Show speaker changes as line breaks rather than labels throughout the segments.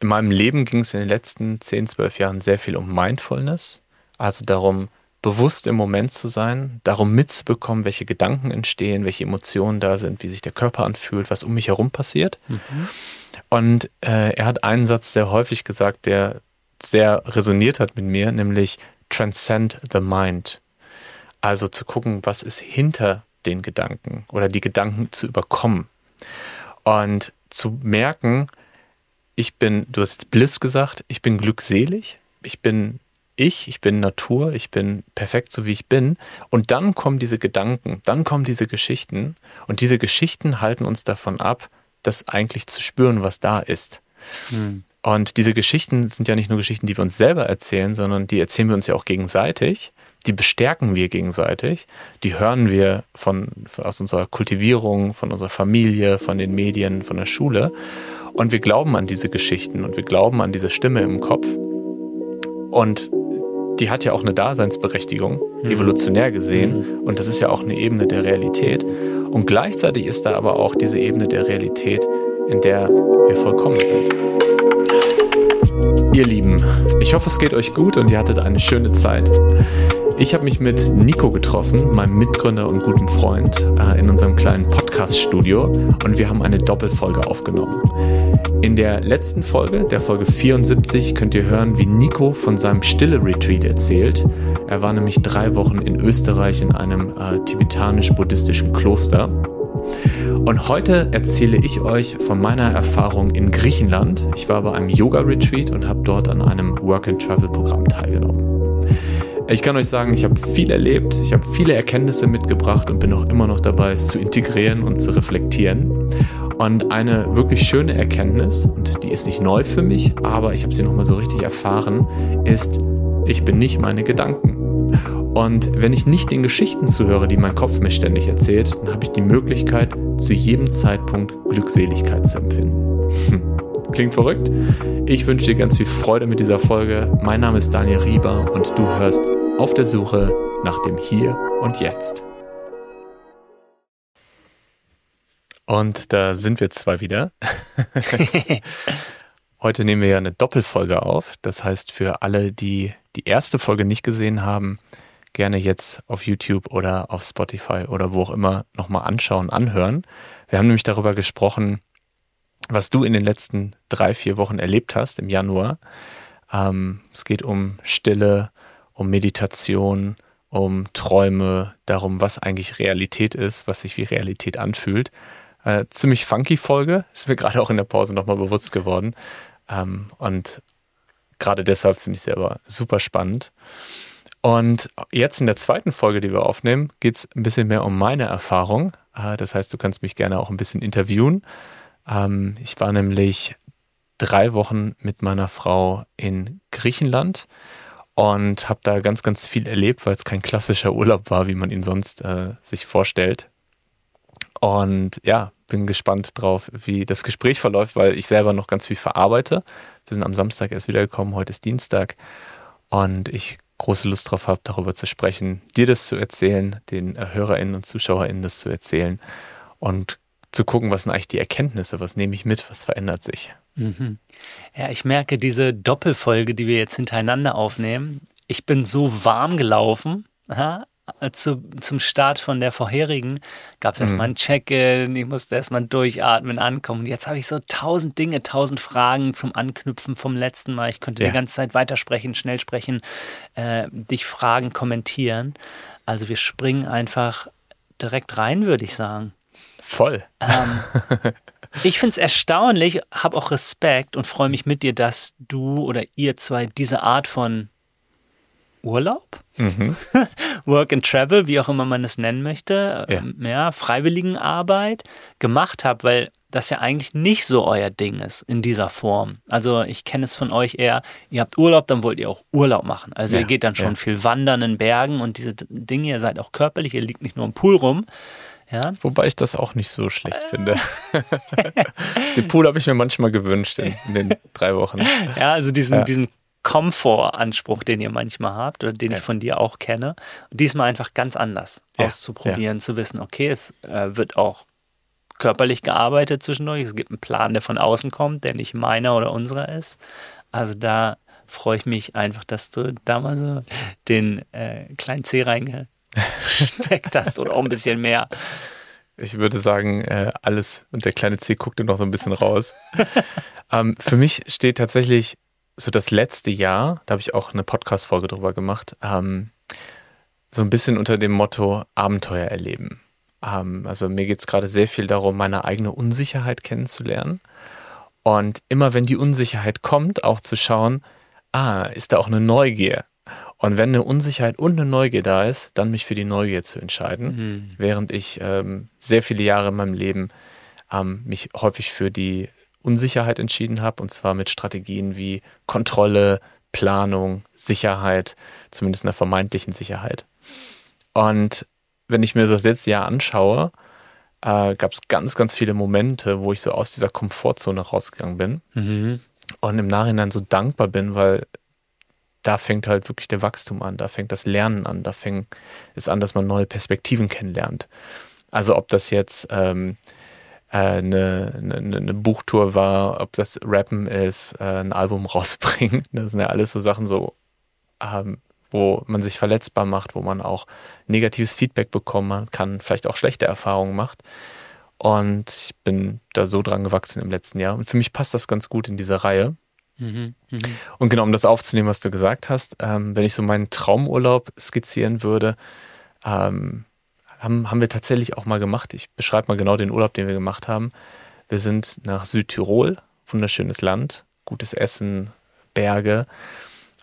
in meinem Leben ging es in den letzten 10, 12 Jahren sehr viel um Mindfulness, also darum, bewusst im Moment zu sein, darum mitzubekommen, welche Gedanken entstehen, welche Emotionen da sind, wie sich der Körper anfühlt, was um mich herum passiert. Mhm. Und äh, er hat einen Satz sehr häufig gesagt, der sehr resoniert hat mit mir, nämlich Transcend the Mind. Also zu gucken, was ist hinter den Gedanken oder die Gedanken zu überkommen. Und zu merken, ich bin, du hast jetzt Bliss gesagt, ich bin glückselig, ich bin ich, ich bin Natur, ich bin perfekt so wie ich bin. Und dann kommen diese Gedanken, dann kommen diese Geschichten und diese Geschichten halten uns davon ab, das eigentlich zu spüren, was da ist. Hm. Und diese Geschichten sind ja nicht nur Geschichten, die wir uns selber erzählen, sondern die erzählen wir uns ja auch gegenseitig. Die bestärken wir gegenseitig. Die hören wir von, von aus unserer Kultivierung, von unserer Familie, von den Medien, von der Schule. Und wir glauben an diese Geschichten und wir glauben an diese Stimme im Kopf. Und die hat ja auch eine Daseinsberechtigung, mhm. evolutionär gesehen. Mhm. Und das ist ja auch eine Ebene der Realität. Und gleichzeitig ist da aber auch diese Ebene der Realität, in der wir vollkommen sind. Ihr Lieben, ich hoffe, es geht euch gut und ihr hattet eine schöne Zeit. Ich habe mich mit Nico getroffen, meinem Mitgründer und guten Freund, äh, in unserem kleinen Podcast-Studio und wir haben eine Doppelfolge aufgenommen. In der letzten Folge, der Folge 74, könnt ihr hören, wie Nico von seinem Stille-Retreat erzählt. Er war nämlich drei Wochen in Österreich in einem äh, tibetanisch-buddhistischen Kloster. Und heute erzähle ich euch von meiner Erfahrung in Griechenland. Ich war bei einem Yoga-Retreat und habe dort an einem Work-and-Travel-Programm teilgenommen. Ich kann euch sagen, ich habe viel erlebt, ich habe viele Erkenntnisse mitgebracht und bin auch immer noch dabei, es zu integrieren und zu reflektieren. Und eine wirklich schöne Erkenntnis, und die ist nicht neu für mich, aber ich habe sie nochmal so richtig erfahren, ist, ich bin nicht meine Gedanken. Und wenn ich nicht den Geschichten zuhöre, die mein Kopf mir ständig erzählt, dann habe ich die Möglichkeit, zu jedem Zeitpunkt Glückseligkeit zu empfinden. Hm. Klingt verrückt? Ich wünsche dir ganz viel Freude mit dieser Folge. Mein Name ist Daniel Rieber und du hörst auf der Suche nach dem Hier und Jetzt. Und da sind wir zwar wieder. Heute nehmen wir ja eine Doppelfolge auf. Das heißt, für alle, die die erste Folge nicht gesehen haben, gerne jetzt auf YouTube oder auf Spotify oder wo auch immer nochmal anschauen, anhören. Wir haben nämlich darüber gesprochen, was du in den letzten drei, vier Wochen erlebt hast im Januar. Ähm, es geht um Stille, um Meditation, um Träume, darum, was eigentlich Realität ist, was sich wie Realität anfühlt. Äh, ziemlich funky Folge, ist mir gerade auch in der Pause nochmal bewusst geworden. Ähm, und gerade deshalb finde ich sie aber super spannend. Und jetzt in der zweiten Folge, die wir aufnehmen, geht es ein bisschen mehr um meine Erfahrung. Äh, das heißt, du kannst mich gerne auch ein bisschen interviewen. Ähm, ich war nämlich drei Wochen mit meiner Frau in Griechenland und habe da ganz, ganz viel erlebt, weil es kein klassischer Urlaub war, wie man ihn sonst äh, sich vorstellt. Und ja, bin gespannt drauf, wie das Gespräch verläuft, weil ich selber noch ganz viel verarbeite. Wir sind am Samstag erst wiedergekommen, heute ist Dienstag. Und ich große Lust drauf habe, darüber zu sprechen, dir das zu erzählen, den HörerInnen und ZuschauerInnen das zu erzählen und zu gucken, was sind eigentlich die Erkenntnisse, was nehme ich mit, was verändert sich.
Mhm. Ja, ich merke diese Doppelfolge, die wir jetzt hintereinander aufnehmen. Ich bin so warm gelaufen. Aha, zu, zum Start von der vorherigen gab es erstmal mhm. ein Check-in, ich musste erstmal durchatmen, ankommen. Jetzt habe ich so tausend Dinge, tausend Fragen zum Anknüpfen vom letzten Mal. Ich könnte ja. die ganze Zeit weitersprechen, schnell sprechen, äh, dich fragen, kommentieren. Also wir springen einfach direkt rein, würde ich sagen.
Voll. Ähm,
ich finde es erstaunlich, habe auch Respekt und freue mich mit dir, dass du oder ihr zwei diese Art von Urlaub, mhm. Work and Travel, wie auch immer man es nennen möchte, ja, ähm, ja Freiwilligenarbeit gemacht habt, weil das ja eigentlich nicht so euer Ding ist in dieser Form. Also ich kenne es von euch eher, ihr habt Urlaub, dann wollt ihr auch Urlaub machen. Also ja, ihr geht dann schon ja. viel wandern in Bergen und diese Dinge, ihr seid auch körperlich, ihr liegt nicht nur im Pool rum,
ja? Wobei ich das auch nicht so schlecht äh. finde. den Pool habe ich mir manchmal gewünscht in, in, den drei Wochen.
Ja, also diesen, ja. diesen Komfortanspruch, den ihr manchmal habt oder den ja. ich von dir auch kenne. Und diesmal einfach ganz anders ja. auszuprobieren, zu wissen, okay, es äh, wird auch körperlich gearbeitet zwischendurch. Es gibt einen Plan, der von außen kommt, der nicht meiner oder unserer ist. Also da freue ich mich einfach, dass du da mal so den äh, kleinen C reingesteckt hast oder auch ein bisschen mehr.
Ich würde sagen, äh, alles und der kleine C guckte noch so ein bisschen raus. ähm, für mich steht tatsächlich so das letzte Jahr, da habe ich auch eine Podcast-Folge drüber gemacht, ähm, so ein bisschen unter dem Motto Abenteuer erleben. Ähm, also mir geht es gerade sehr viel darum, meine eigene Unsicherheit kennenzulernen. Und immer wenn die Unsicherheit kommt, auch zu schauen, ah, ist da auch eine Neugier? Und wenn eine Unsicherheit und eine Neugier da ist, dann mich für die Neugier zu entscheiden, mhm. während ich ähm, sehr viele Jahre in meinem Leben ähm, mich häufig für die Unsicherheit entschieden habe, und zwar mit Strategien wie Kontrolle, Planung, Sicherheit, zumindest einer vermeintlichen Sicherheit. Und wenn ich mir so das letzte Jahr anschaue, äh, gab es ganz, ganz viele Momente, wo ich so aus dieser Komfortzone rausgegangen bin mhm. und im Nachhinein so dankbar bin, weil da fängt halt wirklich der Wachstum an, da fängt das Lernen an, da fängt es an, dass man neue Perspektiven kennenlernt. Also ob das jetzt ähm, äh, eine, eine, eine, Buchtour war, ob das Rappen ist, äh, ein Album rausbringen, das sind ja alles so Sachen so, ähm, wo man sich verletzbar macht, wo man auch negatives Feedback bekommen kann, vielleicht auch schlechte Erfahrungen macht. Und ich bin da so dran gewachsen im letzten Jahr. Und für mich passt das ganz gut in diese Reihe. Und genau, um das aufzunehmen, was du gesagt hast, ähm, wenn ich so meinen Traumurlaub skizzieren würde, ähm, haben, haben wir tatsächlich auch mal gemacht. Ich beschreibe mal genau den Urlaub, den wir gemacht haben. Wir sind nach Südtirol, wunderschönes Land, gutes Essen, Berge.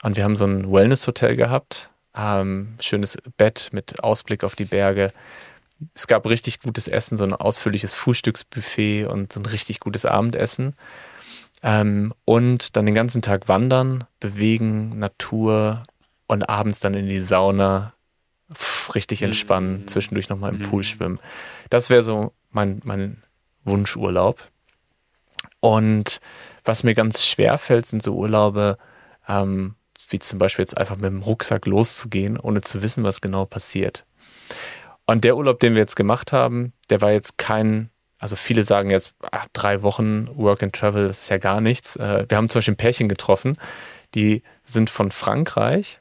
Und wir haben so ein Wellness-Hotel gehabt, ähm, schönes Bett mit Ausblick auf die Berge. Es gab richtig gutes Essen, so ein ausführliches Frühstücksbuffet und so ein richtig gutes Abendessen. Ähm, und dann den ganzen Tag wandern, bewegen, Natur und abends dann in die Sauna, pff, richtig entspannen, mhm. zwischendurch nochmal im Pool mhm. schwimmen. Das wäre so mein, mein Wunschurlaub. Und was mir ganz schwer fällt, sind so Urlaube, ähm, wie zum Beispiel jetzt einfach mit dem Rucksack loszugehen, ohne zu wissen, was genau passiert. Und der Urlaub, den wir jetzt gemacht haben, der war jetzt kein, also viele sagen jetzt, ach, drei Wochen Work and Travel, das ist ja gar nichts. Äh, wir haben zum Beispiel ein Pärchen getroffen, die sind von Frankreich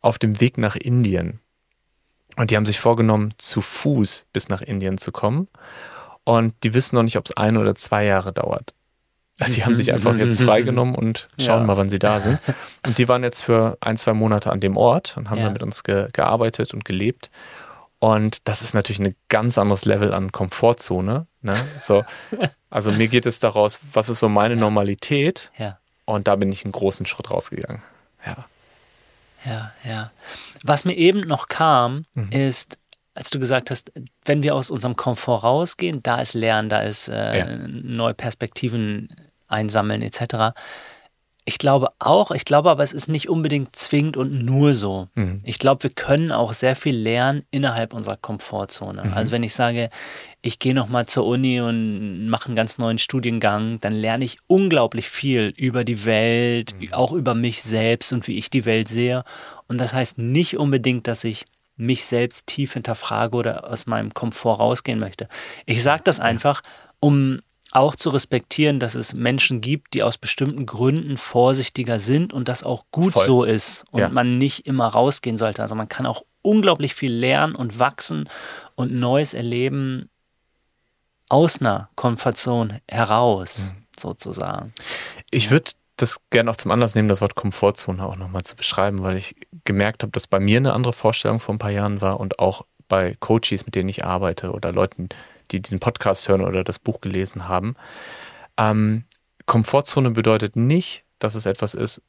auf dem Weg nach Indien. Und die haben sich vorgenommen, zu Fuß bis nach Indien zu kommen. Und die wissen noch nicht, ob es ein oder zwei Jahre dauert. Die haben sich einfach jetzt freigenommen und schauen ja. mal, wann sie da sind. Und die waren jetzt für ein, zwei Monate an dem Ort und haben ja. dann mit uns ge gearbeitet und gelebt. Und das ist natürlich ein ganz anderes Level an Komfortzone. Ne? So, also mir geht es daraus, was ist so meine ja. Normalität? Ja. Und da bin ich einen großen Schritt rausgegangen. Ja.
Ja, ja. Was mir eben noch kam, mhm. ist, als du gesagt hast, wenn wir aus unserem Komfort rausgehen, da ist Lernen, da ist äh, ja. neue Perspektiven einsammeln etc. Ich glaube auch, ich glaube aber, es ist nicht unbedingt zwingend und nur so. Mhm. Ich glaube, wir können auch sehr viel lernen innerhalb unserer Komfortzone. Mhm. Also wenn ich sage, ich gehe nochmal zur Uni und mache einen ganz neuen Studiengang, dann lerne ich unglaublich viel über die Welt, mhm. auch über mich selbst und wie ich die Welt sehe. Und das heißt nicht unbedingt, dass ich mich selbst tief hinterfrage oder aus meinem Komfort rausgehen möchte. Ich sage das einfach, um auch zu respektieren, dass es Menschen gibt, die aus bestimmten Gründen vorsichtiger sind und das auch gut Voll. so ist und ja. man nicht immer rausgehen sollte. Also man kann auch unglaublich viel lernen und wachsen und Neues erleben aus einer Komfortzone heraus, mhm. sozusagen.
Ich würde das gerne auch zum Anlass nehmen, das Wort Komfortzone auch nochmal zu beschreiben, weil ich gemerkt habe, dass bei mir eine andere Vorstellung vor ein paar Jahren war und auch bei Coaches, mit denen ich arbeite oder Leuten, die diesen Podcast hören oder das Buch gelesen haben. Ähm, Komfortzone bedeutet nicht, dass es etwas ist,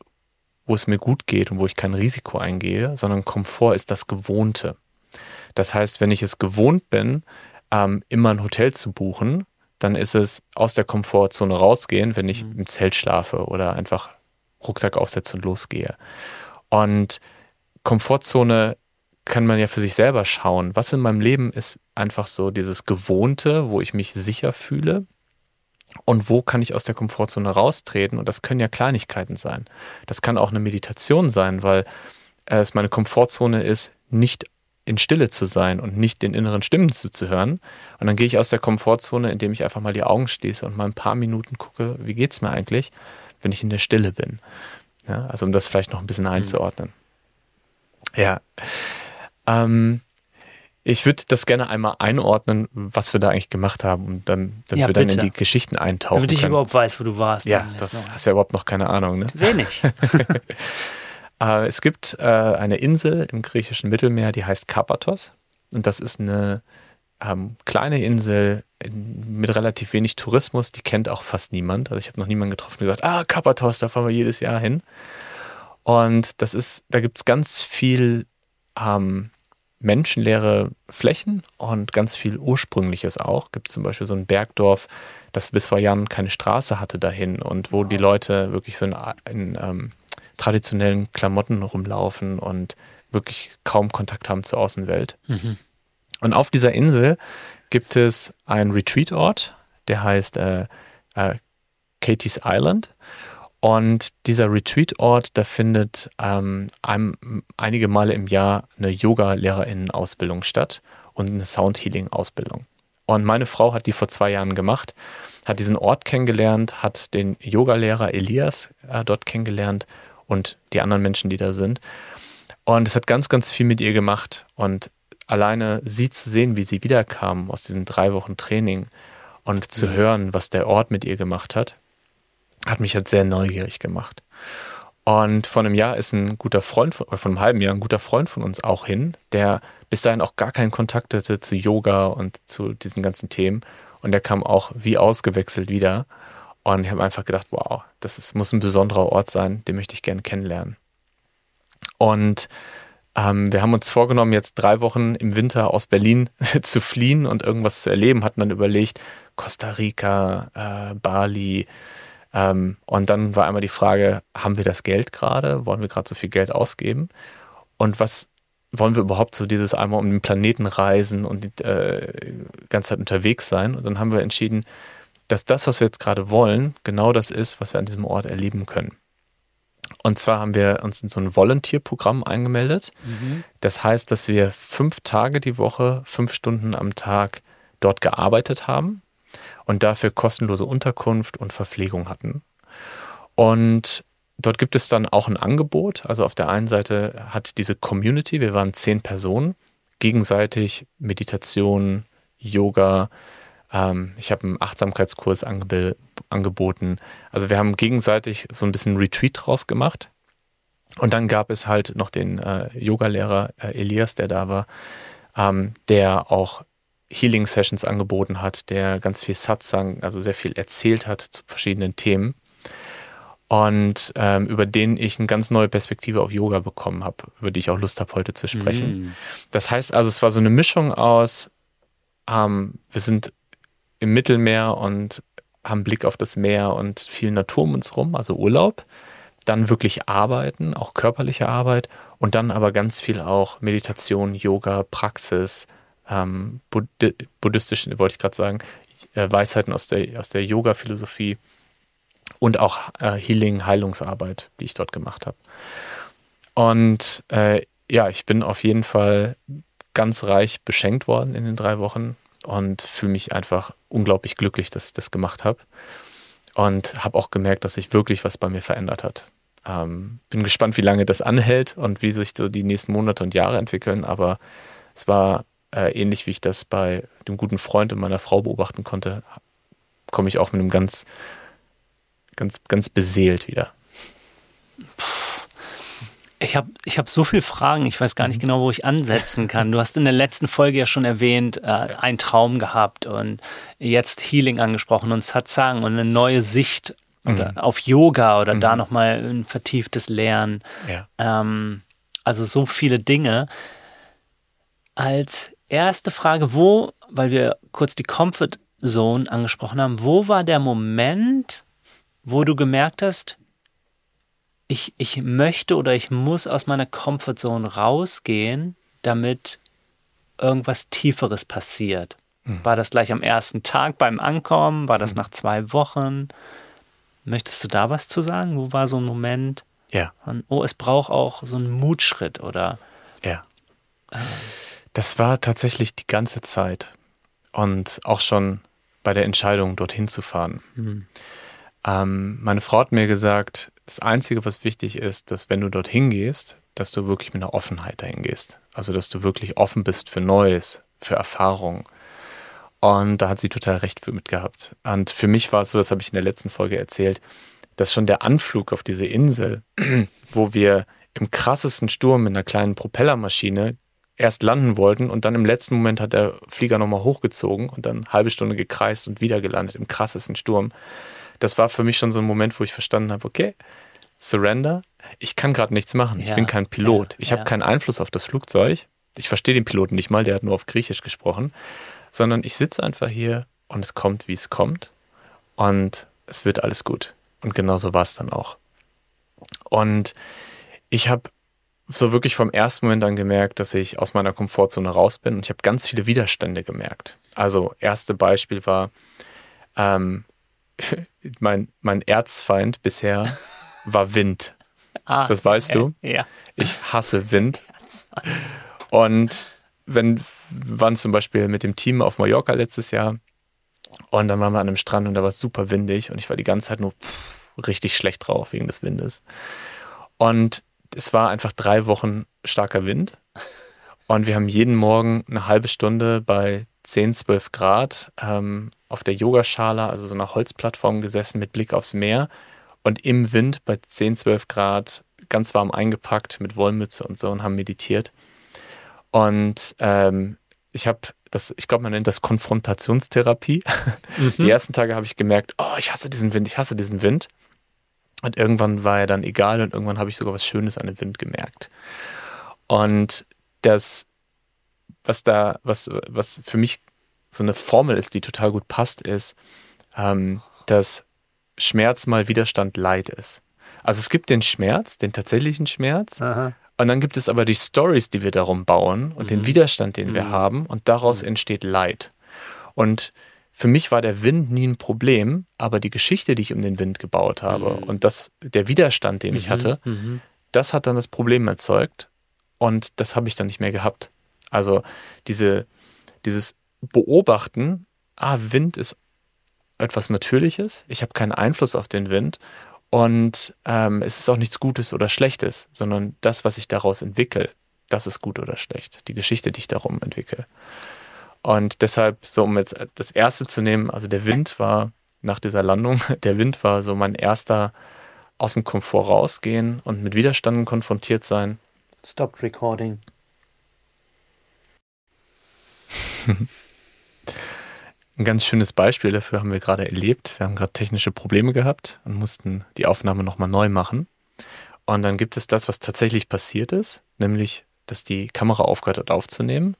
wo es mir gut geht und wo ich kein Risiko eingehe, sondern Komfort ist das Gewohnte. Das heißt, wenn ich es gewohnt bin, ähm, immer ein Hotel zu buchen, dann ist es aus der Komfortzone rausgehen, wenn ich mhm. im Zelt schlafe oder einfach Rucksack aufsetze und losgehe. Und Komfortzone kann man ja für sich selber schauen. Was in meinem Leben ist einfach so dieses Gewohnte, wo ich mich sicher fühle? Und wo kann ich aus der Komfortzone raustreten? Und das können ja Kleinigkeiten sein. Das kann auch eine Meditation sein, weil es meine Komfortzone ist, nicht in Stille zu sein und nicht den inneren Stimmen zuzuhören. Und dann gehe ich aus der Komfortzone, indem ich einfach mal die Augen schließe und mal ein paar Minuten gucke, wie geht es mir eigentlich, wenn ich in der Stille bin. Ja, also um das vielleicht noch ein bisschen mhm. einzuordnen. Ja. Ähm, ich würde das gerne einmal einordnen, was wir da eigentlich gemacht haben und dann, damit ja, wir dann in die Geschichten eintauchen. Damit
ich können. überhaupt weiß, wo du warst.
Ja, das hast ja überhaupt noch keine Ahnung. Ne?
Wenig.
äh, es gibt äh, eine Insel im griechischen Mittelmeer, die heißt Karpathos. Und das ist eine ähm, kleine Insel in, mit relativ wenig Tourismus. Die kennt auch fast niemand. Also ich habe noch niemanden getroffen, der gesagt, ah, Karpathos, da fahren wir jedes Jahr hin. Und das ist, da gibt es ganz viel ähm, menschenleere Flächen und ganz viel Ursprüngliches auch. Gibt es zum Beispiel so ein Bergdorf, das bis vor Jahren keine Straße hatte dahin und wo die Leute wirklich so in, in ähm, traditionellen Klamotten rumlaufen und wirklich kaum Kontakt haben zur Außenwelt. Mhm. Und auf dieser Insel gibt es einen Retreat-Ort, der heißt äh, äh, Katie's Island. Und dieser Retreat-Ort, da findet ähm, ein, einige Male im Jahr eine Yoga-LehrerInnen-Ausbildung statt und eine Sound-Healing-Ausbildung. Und meine Frau hat die vor zwei Jahren gemacht, hat diesen Ort kennengelernt, hat den Yoga-Lehrer Elias äh, dort kennengelernt und die anderen Menschen, die da sind. Und es hat ganz, ganz viel mit ihr gemacht. Und alleine sie zu sehen, wie sie wiederkam aus diesen drei Wochen Training und zu mhm. hören, was der Ort mit ihr gemacht hat, hat mich halt sehr neugierig gemacht. Und vor einem Jahr ist ein guter Freund, von, oder vor einem halben Jahr ein guter Freund von uns auch hin, der bis dahin auch gar keinen Kontakt hatte zu Yoga und zu diesen ganzen Themen. Und der kam auch wie ausgewechselt wieder. Und ich habe einfach gedacht, wow, das ist, muss ein besonderer Ort sein, den möchte ich gerne kennenlernen. Und ähm, wir haben uns vorgenommen, jetzt drei Wochen im Winter aus Berlin zu fliehen und irgendwas zu erleben. Hatten dann überlegt, Costa Rica, äh, Bali, ähm, und dann war einmal die Frage, haben wir das Geld gerade? Wollen wir gerade so viel Geld ausgeben? Und was wollen wir überhaupt so dieses einmal um den Planeten reisen und die äh, ganze Zeit unterwegs sein? Und dann haben wir entschieden, dass das, was wir jetzt gerade wollen, genau das ist, was wir an diesem Ort erleben können. Und zwar haben wir uns in so ein Volunteer-Programm eingemeldet. Mhm. Das heißt, dass wir fünf Tage die Woche, fünf Stunden am Tag dort gearbeitet haben und dafür kostenlose Unterkunft und Verpflegung hatten. Und dort gibt es dann auch ein Angebot. Also auf der einen Seite hat diese Community, wir waren zehn Personen, gegenseitig Meditation, Yoga, ähm, ich habe einen Achtsamkeitskurs angeb angeboten. Also wir haben gegenseitig so ein bisschen Retreat draus gemacht. Und dann gab es halt noch den äh, Yogalehrer äh, Elias, der da war, ähm, der auch Healing Sessions angeboten hat, der ganz viel Satsang, also sehr viel erzählt hat zu verschiedenen Themen und ähm, über den ich eine ganz neue Perspektive auf Yoga bekommen habe, über die ich auch Lust habe, heute zu sprechen. Mm. Das heißt also, es war so eine Mischung aus, ähm, wir sind im Mittelmeer und haben Blick auf das Meer und viel Natur um uns rum, also Urlaub, dann wirklich arbeiten, auch körperliche Arbeit und dann aber ganz viel auch Meditation, Yoga, Praxis, ähm, Buddh buddhistischen, wollte ich gerade sagen, äh, Weisheiten aus der, aus der Yoga-Philosophie und auch äh, Healing, Heilungsarbeit, die ich dort gemacht habe. Und äh, ja, ich bin auf jeden Fall ganz reich beschenkt worden in den drei Wochen und fühle mich einfach unglaublich glücklich, dass ich das gemacht habe. Und habe auch gemerkt, dass sich wirklich was bei mir verändert hat. Ähm, bin gespannt, wie lange das anhält und wie sich so die nächsten Monate und Jahre entwickeln. Aber es war äh, ähnlich wie ich das bei dem guten Freund und meiner Frau beobachten konnte, komme ich auch mit einem ganz, ganz, ganz beseelt wieder.
Ich habe ich hab so viele Fragen, ich weiß gar nicht mhm. genau, wo ich ansetzen kann. Du hast in der letzten Folge ja schon erwähnt, äh, einen Traum gehabt und jetzt Healing angesprochen und Satsang und eine neue Sicht oder mhm. auf Yoga oder mhm. da nochmal ein vertieftes Lernen. Ja. Ähm, also so viele Dinge. Als erste Frage, wo, weil wir kurz die Comfort Zone angesprochen haben, wo war der Moment, wo du gemerkt hast, ich, ich möchte oder ich muss aus meiner Comfort Zone rausgehen, damit irgendwas Tieferes passiert? Hm. War das gleich am ersten Tag beim Ankommen? War das hm. nach zwei Wochen? Möchtest du da was zu sagen? Wo war so ein Moment?
Ja.
Von, oh, es braucht auch so einen Mutschritt oder?
Ja. Äh, Das war tatsächlich die ganze Zeit. Und auch schon bei der Entscheidung, dorthin zu fahren. Mhm. Ähm, meine Frau hat mir gesagt, das Einzige, was wichtig ist, dass wenn du dorthin gehst, dass du wirklich mit einer Offenheit dahin gehst. Also, dass du wirklich offen bist für Neues, für Erfahrungen. Und da hat sie total recht für mit gehabt. Und für mich war es so, das habe ich in der letzten Folge erzählt, dass schon der Anflug auf diese Insel, wo wir im krassesten Sturm mit einer kleinen Propellermaschine erst landen wollten und dann im letzten Moment hat der Flieger nochmal hochgezogen und dann eine halbe Stunde gekreist und wieder gelandet im krassesten Sturm. Das war für mich schon so ein Moment, wo ich verstanden habe, okay, Surrender, ich kann gerade nichts machen. Ich ja, bin kein Pilot. Ja, ich habe keinen Einfluss auf das Flugzeug. Ich verstehe den Piloten nicht mal, der hat nur auf Griechisch gesprochen, sondern ich sitze einfach hier und es kommt, wie es kommt und es wird alles gut. Und genauso war es dann auch. Und ich habe so wirklich vom ersten Moment an gemerkt, dass ich aus meiner Komfortzone raus bin und ich habe ganz viele Widerstände gemerkt. Also, erste Beispiel war, ähm, mein, mein Erzfeind bisher war Wind. Ah, das weißt du?
Ja.
Ich hasse Wind. Und wenn wir waren zum Beispiel mit dem Team auf Mallorca letztes Jahr und dann waren wir an einem Strand und da war es super windig und ich war die ganze Zeit nur pff, richtig schlecht drauf wegen des Windes. Und es war einfach drei Wochen starker Wind und wir haben jeden Morgen eine halbe Stunde bei 10, 12 Grad ähm, auf der Yogaschala, also so einer Holzplattform gesessen mit Blick aufs Meer und im Wind bei 10, 12 Grad ganz warm eingepackt mit Wollmütze und so und haben meditiert. Und ähm, ich habe das, ich glaube, man nennt das Konfrontationstherapie. Mhm. Die ersten Tage habe ich gemerkt, oh, ich hasse diesen Wind, ich hasse diesen Wind. Und irgendwann war er dann egal und irgendwann habe ich sogar was Schönes an dem Wind gemerkt. Und das, was da, was, was für mich so eine Formel ist, die total gut passt, ist, ähm, dass Schmerz mal Widerstand Leid ist. Also es gibt den Schmerz, den tatsächlichen Schmerz. Aha. Und dann gibt es aber die Stories, die wir darum bauen und mhm. den Widerstand, den mhm. wir haben. Und daraus mhm. entsteht Leid. Und für mich war der Wind nie ein Problem, aber die Geschichte, die ich um den Wind gebaut habe mhm. und das, der Widerstand, den ich mhm. hatte, mhm. das hat dann das Problem erzeugt. Und das habe ich dann nicht mehr gehabt. Also diese, dieses Beobachten, ah, Wind ist etwas Natürliches, ich habe keinen Einfluss auf den Wind und ähm, es ist auch nichts Gutes oder Schlechtes, sondern das, was ich daraus entwickle, das ist gut oder schlecht. Die Geschichte, die ich darum entwickle. Und deshalb, so um jetzt das erste zu nehmen, also der Wind war nach dieser Landung, der Wind war so mein erster aus dem Komfort rausgehen und mit Widerständen konfrontiert sein.
Stopped recording.
Ein ganz schönes Beispiel dafür haben wir gerade erlebt. Wir haben gerade technische Probleme gehabt und mussten die Aufnahme nochmal neu machen. Und dann gibt es das, was tatsächlich passiert ist, nämlich, dass die Kamera aufgehört hat aufzunehmen.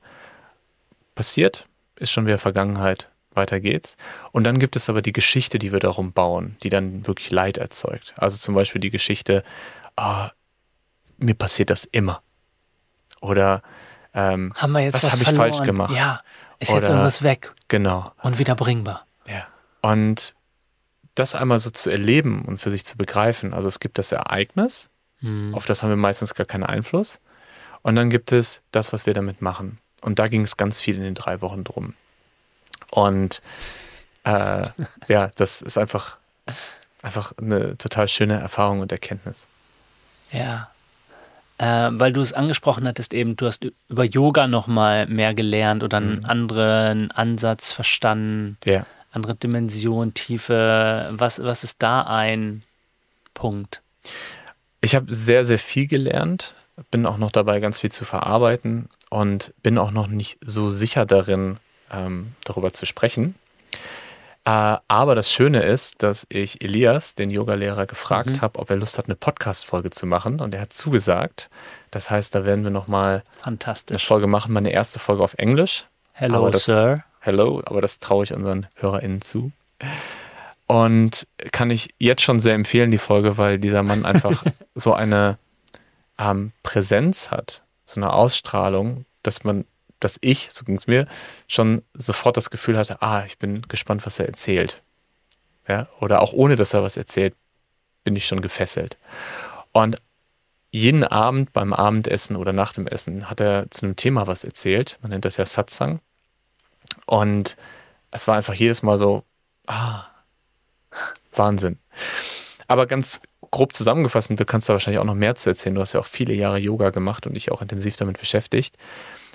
Passiert, ist schon wieder Vergangenheit, weiter geht's. Und dann gibt es aber die Geschichte, die wir darum bauen, die dann wirklich Leid erzeugt. Also zum Beispiel die Geschichte, ah, mir passiert das immer. Oder ähm,
Haben wir jetzt
was, was habe ich falsch gemacht?
Ja, ist Oder, jetzt irgendwas weg.
Genau.
Und wieder bringbar.
Ja. Und das einmal so zu erleben und für sich zu begreifen. Also es gibt das Ereignis, hm. auf das haben wir meistens gar keinen Einfluss. Und dann gibt es das, was wir damit machen. Und da ging es ganz viel in den drei Wochen drum. Und äh, ja, das ist einfach, einfach eine total schöne Erfahrung und Erkenntnis.
Ja, äh, weil du es angesprochen hattest eben, du hast über Yoga nochmal mehr gelernt oder einen mhm. anderen Ansatz verstanden,
ja.
andere Dimension, Tiefe. Was, was ist da ein Punkt?
Ich habe sehr, sehr viel gelernt, bin auch noch dabei, ganz viel zu verarbeiten und bin auch noch nicht so sicher darin, ähm, darüber zu sprechen. Äh, aber das Schöne ist, dass ich Elias, den Yogalehrer, gefragt mhm. habe, ob er Lust hat, eine Podcast-Folge zu machen. Und er hat zugesagt. Das heißt, da werden wir nochmal eine Folge machen, meine erste Folge auf Englisch.
Hello, das, Sir.
Hello, aber das traue ich unseren HörerInnen zu. Und kann ich jetzt schon sehr empfehlen, die Folge, weil dieser Mann einfach so eine ähm, Präsenz hat, so eine Ausstrahlung, dass man dass ich, so ging es mir, schon sofort das Gefühl hatte, ah, ich bin gespannt, was er erzählt. Ja, oder auch ohne, dass er was erzählt, bin ich schon gefesselt. Und jeden Abend beim Abendessen oder nach dem Essen hat er zu einem Thema was erzählt. Man nennt das ja Satsang. Und es war einfach jedes Mal so, ah, Wahnsinn. Aber ganz grob zusammengefasst, und du kannst da wahrscheinlich auch noch mehr zu erzählen, du hast ja auch viele Jahre Yoga gemacht und dich auch intensiv damit beschäftigt.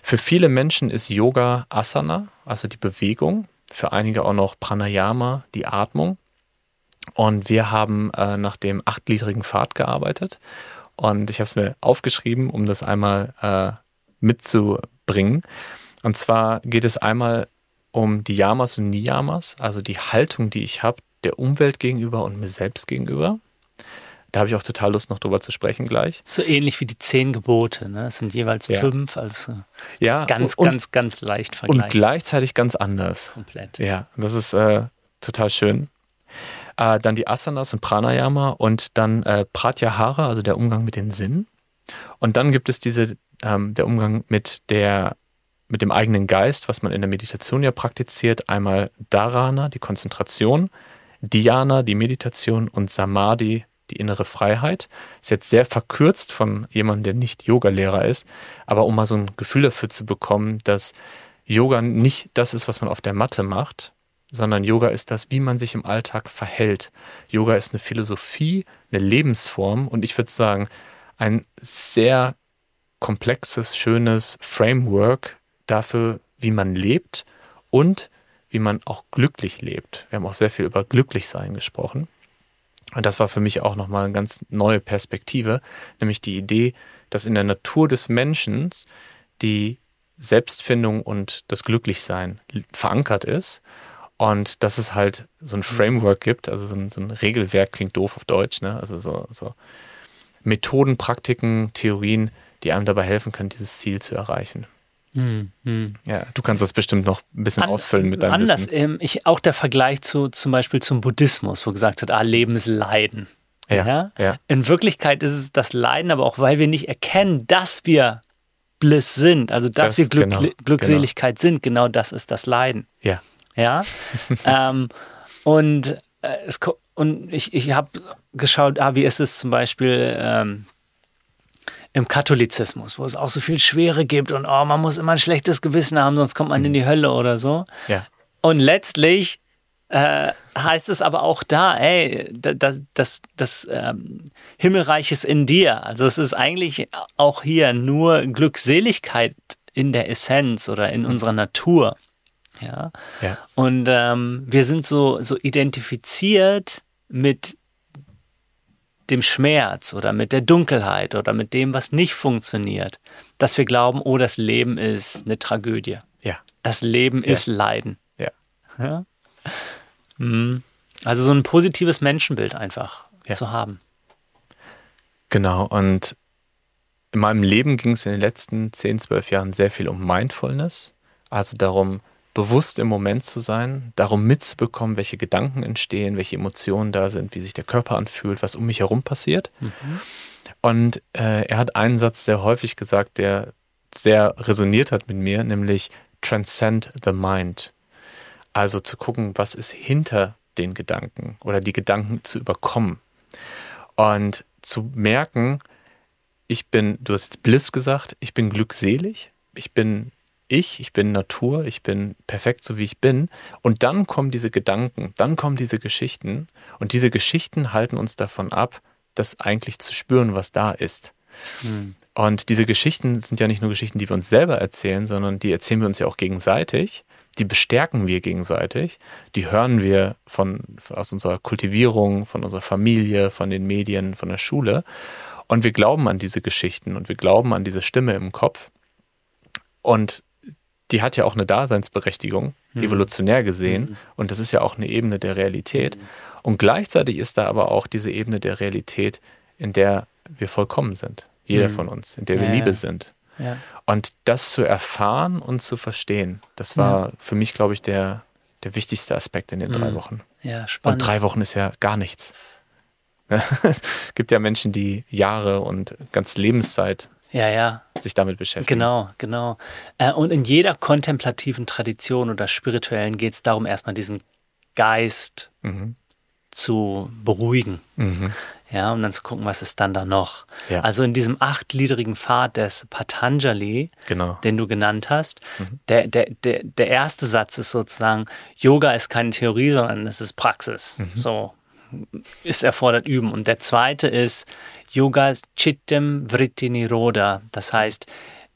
Für viele Menschen ist Yoga Asana, also die Bewegung, für einige auch noch Pranayama, die Atmung. Und wir haben äh, nach dem achtgliedrigen Pfad gearbeitet. Und ich habe es mir aufgeschrieben, um das einmal äh, mitzubringen. Und zwar geht es einmal um die Yamas und Niyamas, also die Haltung, die ich habe, der Umwelt gegenüber und mir selbst gegenüber. Da habe ich auch total Lust, noch drüber zu sprechen gleich.
So ähnlich wie die zehn Gebote, ne? Es sind jeweils ja. fünf, also
ja,
ganz, und, ganz, ganz leicht vergleichbar.
Und gleichzeitig ganz anders.
Komplett.
Ja, das ist äh, total schön. Äh, dann die Asanas und Pranayama und dann äh, Pratyahara, also der Umgang mit den Sinnen. Und dann gibt es diese, ähm, der Umgang mit der mit dem eigenen Geist, was man in der Meditation ja praktiziert. Einmal Dharana, die Konzentration, Dhyana, die Meditation und Samadhi, die innere Freiheit. Ist jetzt sehr verkürzt von jemandem, der nicht Yogalehrer ist, aber um mal so ein Gefühl dafür zu bekommen, dass Yoga nicht das ist, was man auf der Matte macht, sondern Yoga ist das, wie man sich im Alltag verhält. Yoga ist eine Philosophie, eine Lebensform und ich würde sagen, ein sehr komplexes, schönes Framework dafür, wie man lebt und wie man auch glücklich lebt. Wir haben auch sehr viel über Glücklichsein gesprochen. Und das war für mich auch nochmal eine ganz neue Perspektive, nämlich die Idee, dass in der Natur des Menschen die Selbstfindung und das Glücklichsein verankert ist und dass es halt so ein Framework gibt, also so ein, so ein Regelwerk, klingt doof auf Deutsch, ne? also so, so Methoden, Praktiken, Theorien, die einem dabei helfen können, dieses Ziel zu erreichen. Hm, hm. Ja, du kannst das bestimmt noch ein bisschen An, ausfüllen mit deinem anders, Wissen.
Ähm, ich, auch der Vergleich zu zum Beispiel zum Buddhismus, wo gesagt wird, ah, Leben ist Leiden. Ja, ja? ja. In Wirklichkeit ist es das Leiden, aber auch weil wir nicht erkennen, dass wir Bliss sind, also dass das, wir Glück, genau, Glückseligkeit genau. sind, genau das ist das Leiden.
Ja.
Ja. ähm, und äh, es, und ich, ich habe geschaut, ah, wie ist es zum Beispiel ähm, im Katholizismus, wo es auch so viel Schwere gibt und oh, man muss immer ein schlechtes Gewissen haben, sonst kommt man in die Hölle oder so.
Ja.
Und letztlich äh, heißt es aber auch da, ey, das, das, das ähm, Himmelreich ist in dir. Also es ist eigentlich auch hier nur Glückseligkeit in der Essenz oder in unserer Natur. Ja.
ja.
Und ähm, wir sind so, so identifiziert mit dem Schmerz oder mit der Dunkelheit oder mit dem, was nicht funktioniert, dass wir glauben, oh, das Leben ist eine Tragödie.
Ja.
Das Leben ja. ist Leiden.
Ja.
ja? Mhm. Also so ein positives Menschenbild einfach ja. zu haben.
Genau, und in meinem Leben ging es in den letzten 10, 12 Jahren sehr viel um Mindfulness, also darum, bewusst im Moment zu sein, darum mitzubekommen, welche Gedanken entstehen, welche Emotionen da sind, wie sich der Körper anfühlt, was um mich herum passiert. Mhm. Und äh, er hat einen Satz sehr häufig gesagt, der sehr resoniert hat mit mir, nämlich Transcend the Mind. Also zu gucken, was ist hinter den Gedanken oder die Gedanken zu überkommen. Und zu merken, ich bin, du hast jetzt Bliss gesagt, ich bin glückselig, ich bin ich, ich bin Natur, ich bin perfekt so wie ich bin. Und dann kommen diese Gedanken, dann kommen diese Geschichten und diese Geschichten halten uns davon ab, das eigentlich zu spüren, was da ist. Hm. Und diese Geschichten sind ja nicht nur Geschichten, die wir uns selber erzählen, sondern die erzählen wir uns ja auch gegenseitig. Die bestärken wir gegenseitig. Die hören wir von, aus unserer Kultivierung, von unserer Familie, von den Medien, von der Schule. Und wir glauben an diese Geschichten und wir glauben an diese Stimme im Kopf. Und die hat ja auch eine Daseinsberechtigung, mhm. evolutionär gesehen. Mhm. Und das ist ja auch eine Ebene der Realität. Mhm. Und gleichzeitig ist da aber auch diese Ebene der Realität, in der wir vollkommen sind. Jeder mhm. von uns, in der wir ja, Liebe sind.
Ja.
Und das zu erfahren und zu verstehen, das war ja. für mich, glaube ich, der, der wichtigste Aspekt in den drei mhm. Wochen.
Ja, spannend.
Und drei Wochen ist ja gar nichts. es gibt ja Menschen, die Jahre und ganz Lebenszeit
ja, ja.
sich damit beschäftigen.
Genau, genau. Äh, und in jeder kontemplativen Tradition oder spirituellen geht es darum, erstmal diesen Geist mhm. zu beruhigen. Mhm. Ja, um dann zu gucken, was ist dann da noch.
Ja.
Also in diesem achtgliedrigen Pfad des Patanjali,
Genau.
den du genannt hast, der, der, der, der erste Satz ist sozusagen, Yoga ist keine Theorie, sondern es ist Praxis. So ist erfordert üben. Und der zweite ist Yoga ist Chittam Vritti Niroda. Das heißt,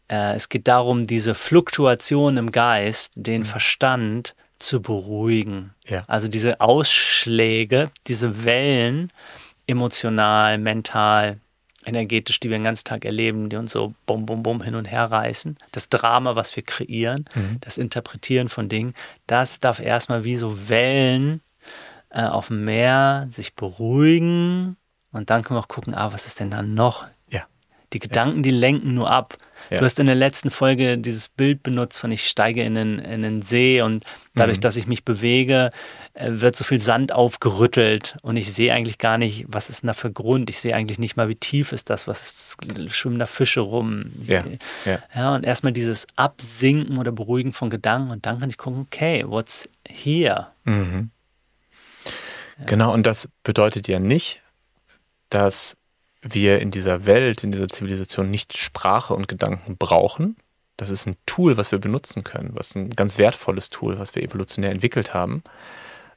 äh, es geht darum, diese Fluktuation im Geist, den Verstand zu beruhigen.
Ja.
Also diese Ausschläge, diese Wellen, emotional, mental, energetisch, die wir den ganzen Tag erleben, die uns so bum, bum, bum hin und her reißen. Das Drama, was wir kreieren, das Interpretieren von Dingen, das darf erstmal wie so Wellen äh, auf dem Meer sich beruhigen und dann können wir auch gucken, ah, was ist denn da noch?
Ja.
Die Gedanken, die lenken nur ab.
Ja.
Du hast in der letzten Folge dieses Bild benutzt von ich steige in den, in den See und dadurch, dass ich mich bewege, äh, wird so viel Sand aufgerüttelt und ich sehe eigentlich gar nicht, was ist denn da für Grund. Ich sehe eigentlich nicht mal, wie tief ist das, was ist, schwimmen da Fische rum.
Ja, ja.
ja und erstmal dieses Absinken oder Beruhigen von Gedanken und dann kann ich gucken, okay, what's here?
Genau, und das bedeutet ja nicht, dass wir in dieser Welt, in dieser Zivilisation nicht Sprache und Gedanken brauchen. Das ist ein Tool, was wir benutzen können, was ein ganz wertvolles Tool, was wir evolutionär entwickelt haben.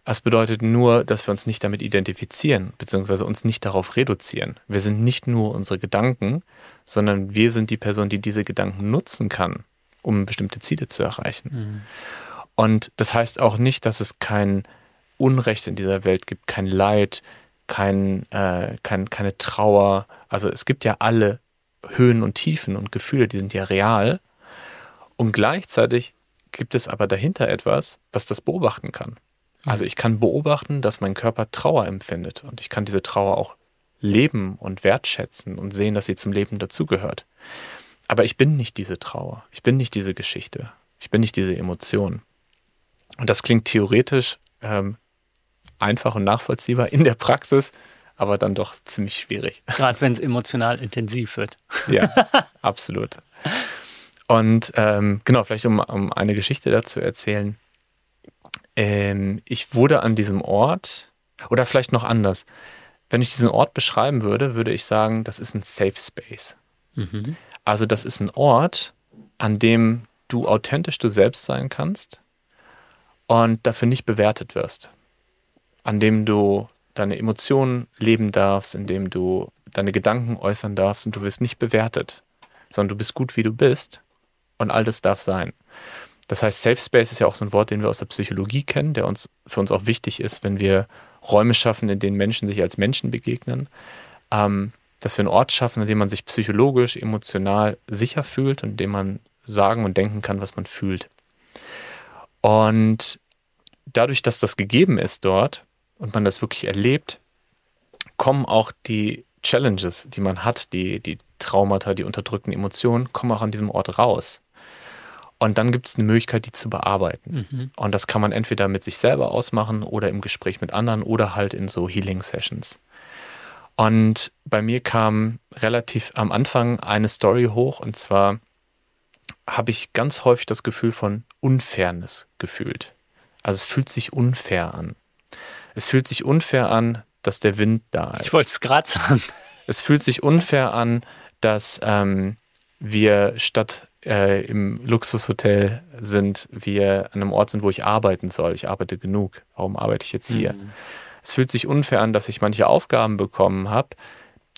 Es bedeutet nur, dass wir uns nicht damit identifizieren, beziehungsweise uns nicht darauf reduzieren. Wir sind nicht nur unsere Gedanken, sondern wir sind die Person, die diese Gedanken nutzen kann, um bestimmte Ziele zu erreichen. Und das heißt auch nicht, dass es kein Unrecht in dieser Welt gibt, kein Leid, kein, äh, kein, keine Trauer. Also es gibt ja alle Höhen und Tiefen und Gefühle, die sind ja real. Und gleichzeitig gibt es aber dahinter etwas, was das beobachten kann. Also ich kann beobachten, dass mein Körper Trauer empfindet und ich kann diese Trauer auch leben und wertschätzen und sehen, dass sie zum Leben dazugehört. Aber ich bin nicht diese Trauer, ich bin nicht diese Geschichte, ich bin nicht diese Emotion. Und das klingt theoretisch ähm, einfach und nachvollziehbar in der Praxis, aber dann doch ziemlich schwierig.
Gerade wenn es emotional intensiv wird.
Ja, absolut. Und ähm, genau, vielleicht um, um eine Geschichte dazu erzählen. Ähm, ich wurde an diesem Ort, oder vielleicht noch anders, wenn ich diesen Ort beschreiben würde, würde ich sagen, das ist ein Safe Space. Also das ist ein Ort, an dem du authentisch du selbst sein kannst und dafür nicht bewertet wirst. An dem du deine Emotionen leben darfst, in dem du deine Gedanken äußern darfst und du wirst nicht bewertet, sondern du bist gut, wie du bist und all das darf sein. Das heißt, Safe Space ist ja auch so ein Wort, den wir aus der Psychologie kennen, der uns für uns auch wichtig ist, wenn wir Räume schaffen, in denen Menschen sich als Menschen begegnen. Ähm, dass wir einen Ort schaffen, in dem man sich psychologisch, emotional sicher fühlt und in dem man sagen und denken kann, was man fühlt. Und dadurch, dass das gegeben ist dort und man das wirklich erlebt, kommen auch die Challenges, die man hat, die, die Traumata, die unterdrückten Emotionen, kommen auch an diesem Ort raus. Und dann gibt es eine Möglichkeit, die zu bearbeiten. Und das kann man entweder mit sich selber ausmachen oder im Gespräch mit anderen oder halt in so Healing-Sessions. Und bei mir kam relativ am Anfang eine Story hoch und zwar habe ich ganz häufig das Gefühl von Unfairness gefühlt. Also es fühlt sich unfair an. Es fühlt sich unfair an, dass der Wind da ist.
Ich wollte es gerade sagen.
Es fühlt sich unfair an, dass ähm, wir statt äh, im Luxushotel sind, wir an einem Ort sind, wo ich arbeiten soll. Ich arbeite genug. Warum arbeite ich jetzt hier? Es fühlt sich unfair an, dass ich manche Aufgaben bekommen habe,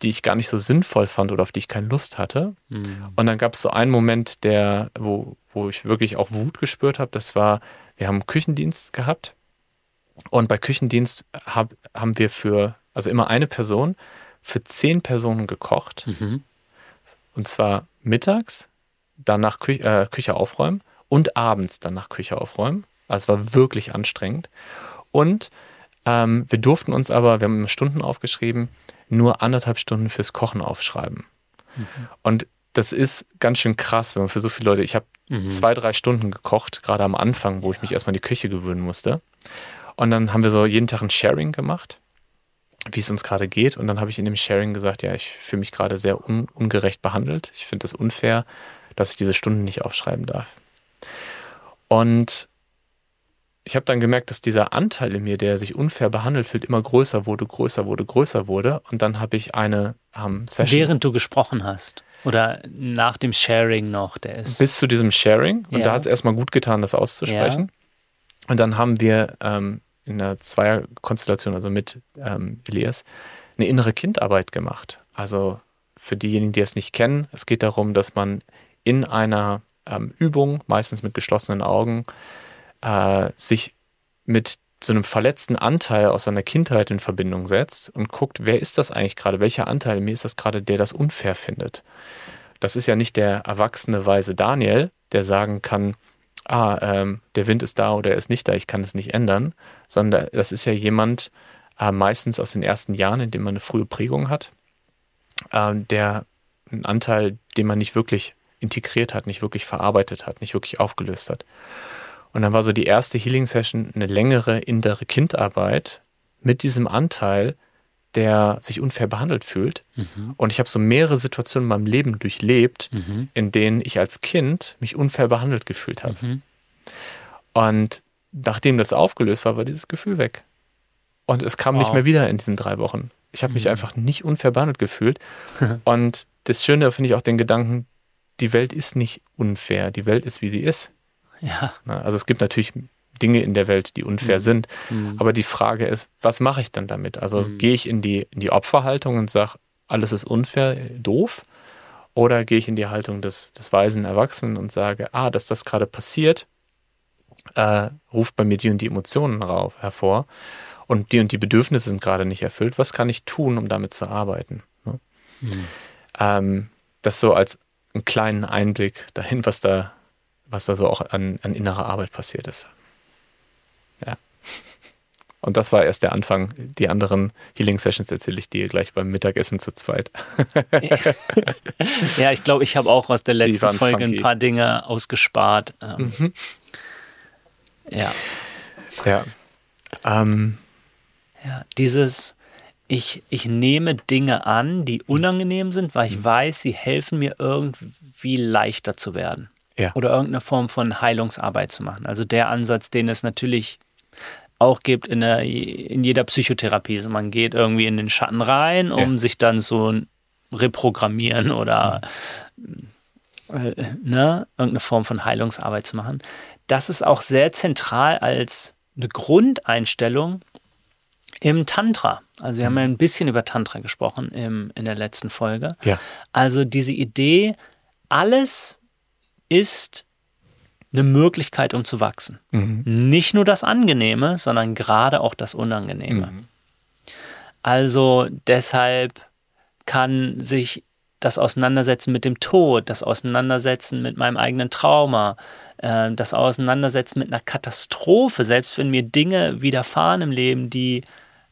die ich gar nicht so sinnvoll fand oder auf die ich keine Lust hatte. Und dann gab es so einen Moment, der, wo, wo ich wirklich auch Wut gespürt habe. Das war, wir haben Küchendienst gehabt. Und bei Küchendienst hab, haben wir für, also immer eine Person, für zehn Personen gekocht. Und zwar mittags, danach Kü äh, Küche aufräumen und abends danach Küche aufräumen. Also es war wirklich anstrengend. Und ähm, wir durften uns aber, wir haben Stunden aufgeschrieben, nur anderthalb Stunden fürs Kochen aufschreiben. Und das ist ganz schön krass, wenn man für so viele Leute, ich habe zwei, drei Stunden gekocht, gerade am Anfang, wo ich mich erstmal an die Küche gewöhnen musste. Und dann haben wir so jeden Tag ein Sharing gemacht, wie es uns gerade geht. Und dann habe ich in dem Sharing gesagt, ja, ich fühle mich gerade sehr un ungerecht behandelt. Ich finde es unfair, dass ich diese Stunden nicht aufschreiben darf. Und ich habe dann gemerkt, dass dieser Anteil in mir, der sich unfair behandelt fühlt, immer größer wurde, größer wurde, größer wurde. Und dann habe ich eine ähm,
Session. Während du gesprochen hast. Oder nach dem Sharing noch, der ist.
Bis zu diesem Sharing. Und ja. da hat es erstmal gut getan, das auszusprechen. Ja. Und dann haben wir ähm, in einer Zweierkonstellation, also mit ähm, Elias, eine innere Kindarbeit gemacht. Also für diejenigen, die es nicht kennen, es geht darum, dass man in einer ähm, Übung, meistens mit geschlossenen Augen, äh, sich mit so einem verletzten Anteil aus seiner Kindheit in Verbindung setzt und guckt, wer ist das eigentlich gerade? Welcher Anteil in mir ist das gerade, der das unfair findet? Das ist ja nicht der erwachsene weise Daniel, der sagen kann, ah, ähm, der Wind ist da oder er ist nicht da, ich kann es nicht ändern, sondern das ist ja jemand, äh, meistens aus den ersten Jahren, in dem man eine frühe Prägung hat, äh, der einen Anteil, den man nicht wirklich integriert hat, nicht wirklich verarbeitet hat, nicht wirklich aufgelöst hat. Und dann war so die erste Healing Session eine längere innere Kindarbeit mit diesem Anteil, der sich unfair behandelt fühlt. Mhm. Und ich habe so mehrere Situationen in meinem Leben durchlebt, mhm. in denen ich als Kind mich unfair behandelt gefühlt habe. Mhm. Und nachdem das aufgelöst war, war dieses Gefühl weg. Und es kam wow. nicht mehr wieder in diesen drei Wochen. Ich habe mich mhm. einfach nicht unfair behandelt gefühlt. Und das Schöne finde ich auch den Gedanken, die Welt ist nicht unfair, die Welt ist, wie sie ist.
Ja.
Also es gibt natürlich Dinge in der Welt, die unfair mhm. sind. Mhm. Aber die Frage ist, was mache ich dann damit? Also mhm. gehe ich in die, in die Opferhaltung und sage, alles ist unfair, doof? Oder gehe ich in die Haltung des, des weisen Erwachsenen und sage, ah, dass das gerade passiert, äh, ruft bei mir die und die Emotionen rauf, hervor und die und die Bedürfnisse sind gerade nicht erfüllt. Was kann ich tun, um damit zu arbeiten? Ne? Mhm. Ähm, das so als einen kleinen Einblick dahin, was da, was da so auch an, an innerer Arbeit passiert ist. Ja. Und das war erst der Anfang. Die anderen Healing Sessions erzähle ich dir gleich beim Mittagessen zu zweit.
ja, ich glaube, ich habe auch aus der letzten Folge funky. ein paar Dinge ausgespart. Ähm, mhm. Ja.
Ja. Ähm.
Ja, dieses, ich, ich nehme Dinge an, die unangenehm sind, weil ich mhm. weiß, sie helfen mir irgendwie leichter zu werden.
Ja.
Oder irgendeine Form von Heilungsarbeit zu machen. Also der Ansatz, den es natürlich auch gibt in, der, in jeder Psychotherapie. Also man geht irgendwie in den Schatten rein, um ja. sich dann so reprogrammieren oder äh, ne, irgendeine Form von Heilungsarbeit zu machen. Das ist auch sehr zentral als eine Grundeinstellung im Tantra. Also wir haben ja ein bisschen über Tantra gesprochen im, in der letzten Folge.
Ja.
Also diese Idee, alles ist eine Möglichkeit, um zu wachsen. Mhm. Nicht nur das Angenehme, sondern gerade auch das Unangenehme. Mhm. Also deshalb kann sich das Auseinandersetzen mit dem Tod, das Auseinandersetzen mit meinem eigenen Trauma, äh, das Auseinandersetzen mit einer Katastrophe, selbst wenn mir Dinge widerfahren im Leben, die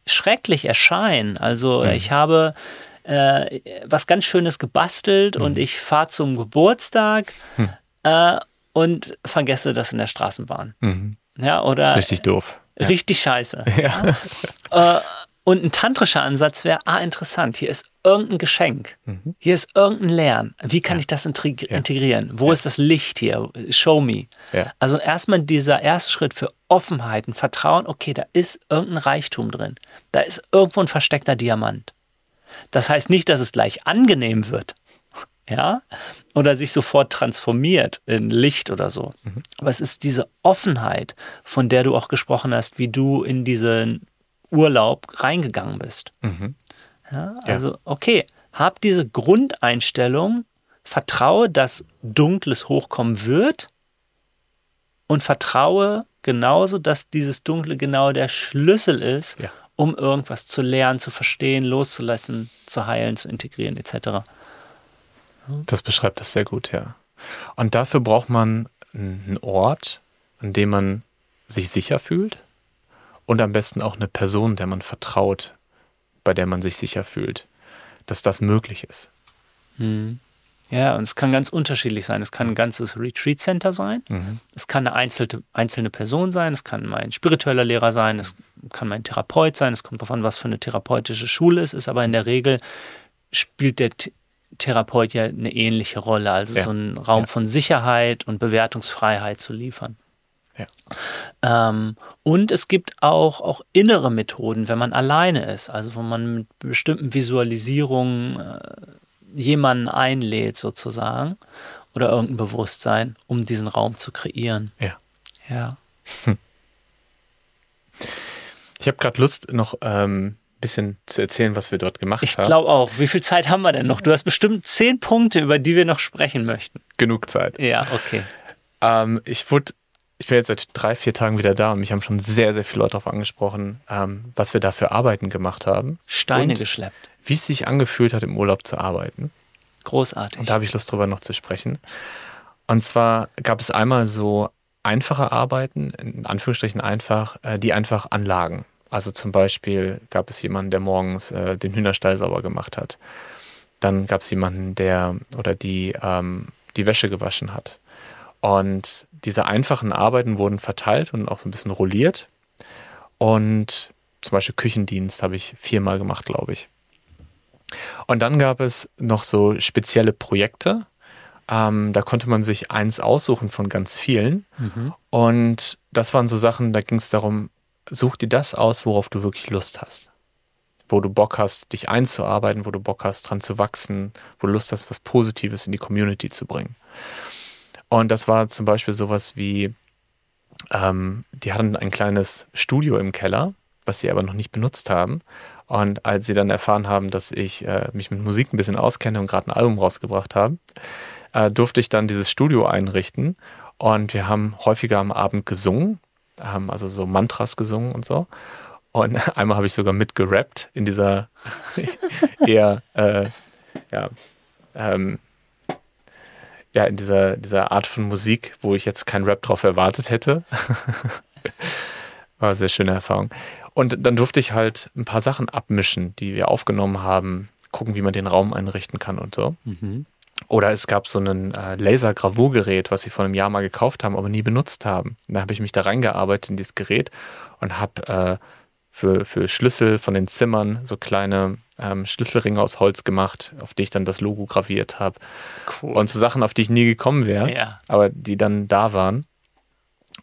schrecklich erscheinen. Also mhm. ich habe äh, was ganz Schönes gebastelt mhm. und ich fahre zum Geburtstag. Mhm. Äh, und vergesse das in der Straßenbahn. Mhm. Ja, oder.
Richtig doof.
Richtig ja. scheiße.
Ja.
Äh, und ein tantrischer Ansatz wäre, ah, interessant, hier ist irgendein Geschenk. Mhm. Hier ist irgendein Lernen. Wie kann ja. ich das integrieren? Wo ist das Licht hier? Show me. Also erstmal dieser erste Schritt für Offenheit und Vertrauen, okay, da ist irgendein Reichtum drin. Da ist irgendwo ein versteckter Diamant. Das heißt nicht, dass es gleich angenehm wird ja, oder sich sofort transformiert in Licht oder so. Mhm. Aber es ist diese Offenheit, von der du auch gesprochen hast, wie du in diesen Urlaub reingegangen bist. Mhm. Ja, also, okay, hab diese Grundeinstellung, vertraue, dass Dunkles hochkommen wird und vertraue genauso, dass dieses Dunkle genau der Schlüssel ist, ja. um irgendwas zu lernen, zu verstehen, loszulassen, zu heilen, zu integrieren, etc.
Das beschreibt das sehr gut, ja. Und dafür braucht man einen Ort, an dem man sich sicher fühlt und am besten auch eine Person, der man vertraut, bei der man sich sicher fühlt, dass das möglich ist.
Hm. Ja, und es kann ganz unterschiedlich sein. Es kann ein ganzes Retreat Center sein. Mhm. Es kann eine einzelne, einzelne Person sein. Es kann mein spiritueller Lehrer sein. Es kann mein Therapeut sein. Es kommt darauf an, was für eine therapeutische Schule es ist. Aber in der Regel spielt der Therapeut ja eine ähnliche Rolle, also ja. so einen Raum ja. von Sicherheit und Bewertungsfreiheit zu liefern. Ja. Ähm, und es gibt auch, auch innere Methoden, wenn man alleine ist, also wo man mit bestimmten Visualisierungen äh, jemanden einlädt sozusagen oder irgendein Bewusstsein, um diesen Raum zu kreieren.
Ja.
Ja.
Ich habe gerade Lust, noch ähm, bisschen zu erzählen, was wir dort gemacht
ich
haben.
Ich glaube auch. Wie viel Zeit haben wir denn noch? Du hast bestimmt zehn Punkte, über die wir noch sprechen möchten.
Genug Zeit.
Ja, okay.
Ähm, ich wurde ich bin jetzt seit drei, vier Tagen wieder da und mich haben schon sehr, sehr viele Leute darauf angesprochen, ähm, was wir da für Arbeiten gemacht haben.
Steine geschleppt.
Wie es sich angefühlt hat, im Urlaub zu arbeiten.
Großartig.
Und da habe ich Lust drüber noch zu sprechen. Und zwar gab es einmal so einfache Arbeiten, in Anführungsstrichen einfach, äh, die einfach anlagen. Also zum Beispiel gab es jemanden, der morgens äh, den Hühnerstall sauber gemacht hat. Dann gab es jemanden, der oder die ähm, die Wäsche gewaschen hat. Und diese einfachen Arbeiten wurden verteilt und auch so ein bisschen rolliert. Und zum Beispiel Küchendienst habe ich viermal gemacht, glaube ich. Und dann gab es noch so spezielle Projekte. Ähm, da konnte man sich eins aussuchen von ganz vielen. Mhm. Und das waren so Sachen, da ging es darum, such dir das aus, worauf du wirklich Lust hast. Wo du Bock hast, dich einzuarbeiten, wo du Bock hast, dran zu wachsen, wo du Lust hast, was Positives in die Community zu bringen. Und das war zum Beispiel sowas wie, ähm, die hatten ein kleines Studio im Keller, was sie aber noch nicht benutzt haben. Und als sie dann erfahren haben, dass ich äh, mich mit Musik ein bisschen auskenne und gerade ein Album rausgebracht habe, äh, durfte ich dann dieses Studio einrichten. Und wir haben häufiger am Abend gesungen, haben also so Mantras gesungen und so. Und einmal habe ich sogar mitgerappt in dieser eher, äh, ja, ähm, ja, in dieser, dieser Art von Musik, wo ich jetzt keinen Rap drauf erwartet hätte. War eine sehr schöne Erfahrung. Und dann durfte ich halt ein paar Sachen abmischen, die wir aufgenommen haben, gucken, wie man den Raum einrichten kann und so. Mhm. Oder es gab so ein äh, Laser-Gravurgerät, was sie vor einem Jahr mal gekauft haben, aber nie benutzt haben. Und da habe ich mich da reingearbeitet in dieses Gerät und habe äh, für, für Schlüssel von den Zimmern so kleine ähm, Schlüsselringe aus Holz gemacht, auf die ich dann das Logo graviert habe. Cool. Und so Sachen, auf die ich nie gekommen wäre,
ja.
aber die dann da waren.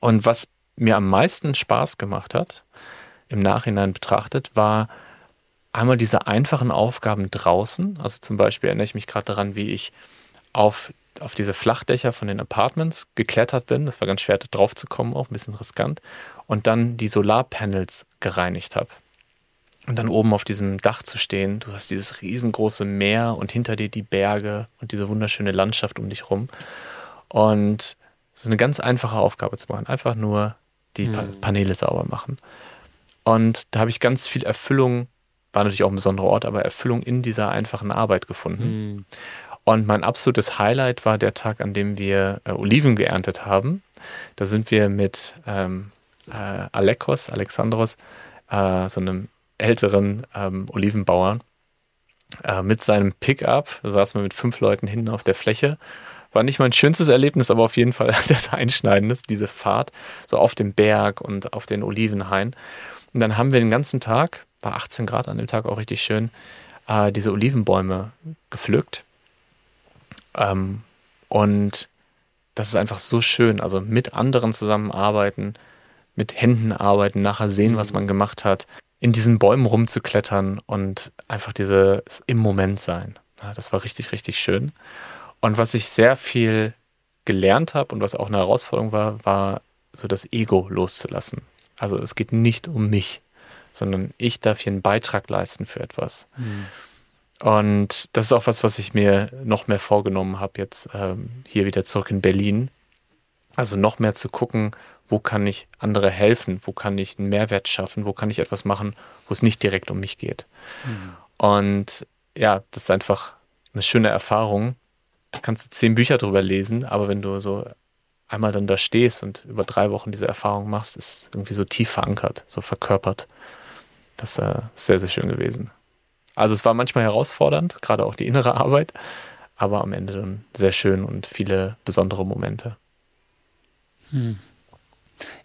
Und was mir am meisten Spaß gemacht hat, im Nachhinein betrachtet, war einmal diese einfachen Aufgaben draußen. Also zum Beispiel erinnere ich mich gerade daran, wie ich auf, auf diese Flachdächer von den Apartments geklettert bin. Das war ganz schwer, da drauf zu kommen, auch ein bisschen riskant. Und dann die Solarpanels gereinigt habe. Und dann oben auf diesem Dach zu stehen, du hast dieses riesengroße Meer und hinter dir die Berge und diese wunderschöne Landschaft um dich rum. Und es ist eine ganz einfache Aufgabe zu machen. Einfach nur die pa mhm. Paneele sauber machen. Und da habe ich ganz viel Erfüllung, war natürlich auch ein besonderer Ort, aber Erfüllung in dieser einfachen Arbeit gefunden. Mhm. Und mein absolutes Highlight war der Tag, an dem wir äh, Oliven geerntet haben. Da sind wir mit ähm, äh, Alekos, Alexandros, äh, so einem älteren ähm, Olivenbauern äh, mit seinem Pickup. Da saßen wir mit fünf Leuten hinten auf der Fläche. War nicht mein schönstes Erlebnis, aber auf jeden Fall das Einschneidendes, diese Fahrt, so auf dem Berg und auf den Olivenhain. Und dann haben wir den ganzen Tag, war 18 Grad an dem Tag auch richtig schön, äh, diese Olivenbäume gepflückt. Ähm, und das ist einfach so schön. Also mit anderen zusammenarbeiten, mit Händen arbeiten, nachher sehen, was mhm. man gemacht hat in diesen Bäumen rumzuklettern und einfach dieses im Moment sein. Ja, das war richtig, richtig schön. Und was ich sehr viel gelernt habe und was auch eine Herausforderung war, war so das Ego loszulassen. Also es geht nicht um mich, sondern ich darf hier einen Beitrag leisten für etwas. Mhm. Und das ist auch was, was ich mir noch mehr vorgenommen habe, jetzt ähm, hier wieder zurück in Berlin. Also noch mehr zu gucken, wo kann ich andere helfen, wo kann ich einen Mehrwert schaffen, wo kann ich etwas machen, wo es nicht direkt um mich geht. Mhm. Und ja, das ist einfach eine schöne Erfahrung. Da kannst du zehn Bücher drüber lesen, aber wenn du so einmal dann da stehst und über drei Wochen diese Erfahrung machst, ist irgendwie so tief verankert, so verkörpert. Das äh, ist sehr, sehr schön gewesen. Also es war manchmal herausfordernd, gerade auch die innere Arbeit, aber am Ende dann sehr schön und viele besondere Momente.
Hm.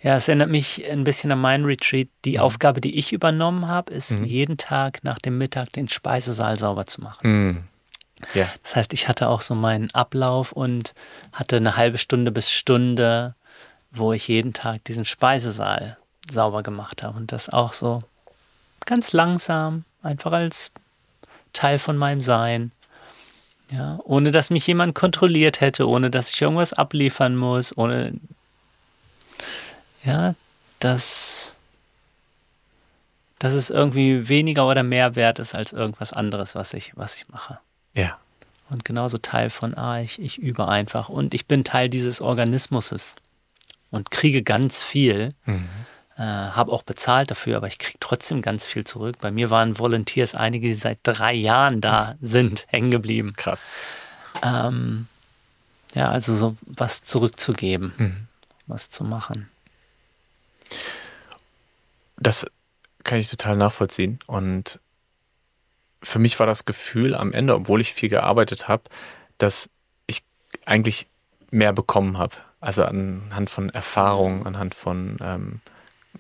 Ja, es erinnert mich ein bisschen an meinen Retreat. Die mhm. Aufgabe, die ich übernommen habe, ist mhm. jeden Tag nach dem Mittag den Speisesaal sauber zu machen.
Mhm. Ja.
Das heißt, ich hatte auch so meinen Ablauf und hatte eine halbe Stunde bis Stunde wo ich jeden Tag diesen Speisesaal sauber gemacht habe und das auch so ganz langsam, einfach als Teil von meinem Sein. Ja, ohne dass mich jemand kontrolliert hätte, ohne dass ich irgendwas abliefern muss, ohne ja, dass, dass es irgendwie weniger oder mehr wert ist als irgendwas anderes, was ich, was ich mache.
Ja.
Und genauso Teil von, ah, ich, ich übe einfach und ich bin Teil dieses Organismus und kriege ganz viel. Mhm. Äh, habe auch bezahlt dafür, aber ich kriege trotzdem ganz viel zurück. Bei mir waren Volunteers einige, die seit drei Jahren da sind, hängen geblieben.
Krass.
Ähm, ja, also so was zurückzugeben, mhm. was zu machen.
Das kann ich total nachvollziehen. Und für mich war das Gefühl am Ende, obwohl ich viel gearbeitet habe, dass ich eigentlich mehr bekommen habe. Also anhand von Erfahrungen, anhand von ähm,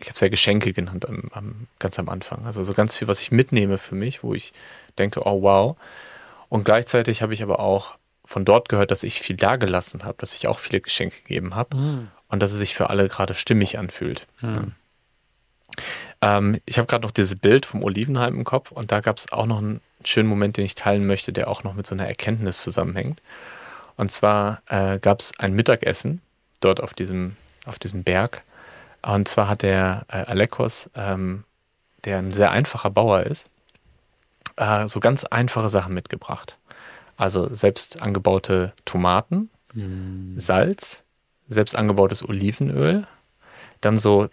ich habe es ja Geschenke genannt am, am, ganz am Anfang. Also so ganz viel, was ich mitnehme für mich, wo ich denke, oh wow. Und gleichzeitig habe ich aber auch von dort gehört, dass ich viel dagelassen habe, dass ich auch viele Geschenke gegeben habe mhm. und dass es sich für alle gerade stimmig anfühlt. Mhm. Ähm, ich habe gerade noch dieses Bild vom Olivenheim im Kopf und da gab es auch noch einen schönen Moment, den ich teilen möchte, der auch noch mit so einer Erkenntnis zusammenhängt. Und zwar äh, gab es ein Mittagessen dort auf diesem, auf diesem Berg und zwar hat der äh, Alekos, ähm, der ein sehr einfacher Bauer ist, äh, so ganz einfache Sachen mitgebracht. Also selbst angebaute Tomaten, mm. Salz, selbst angebautes Olivenöl, dann so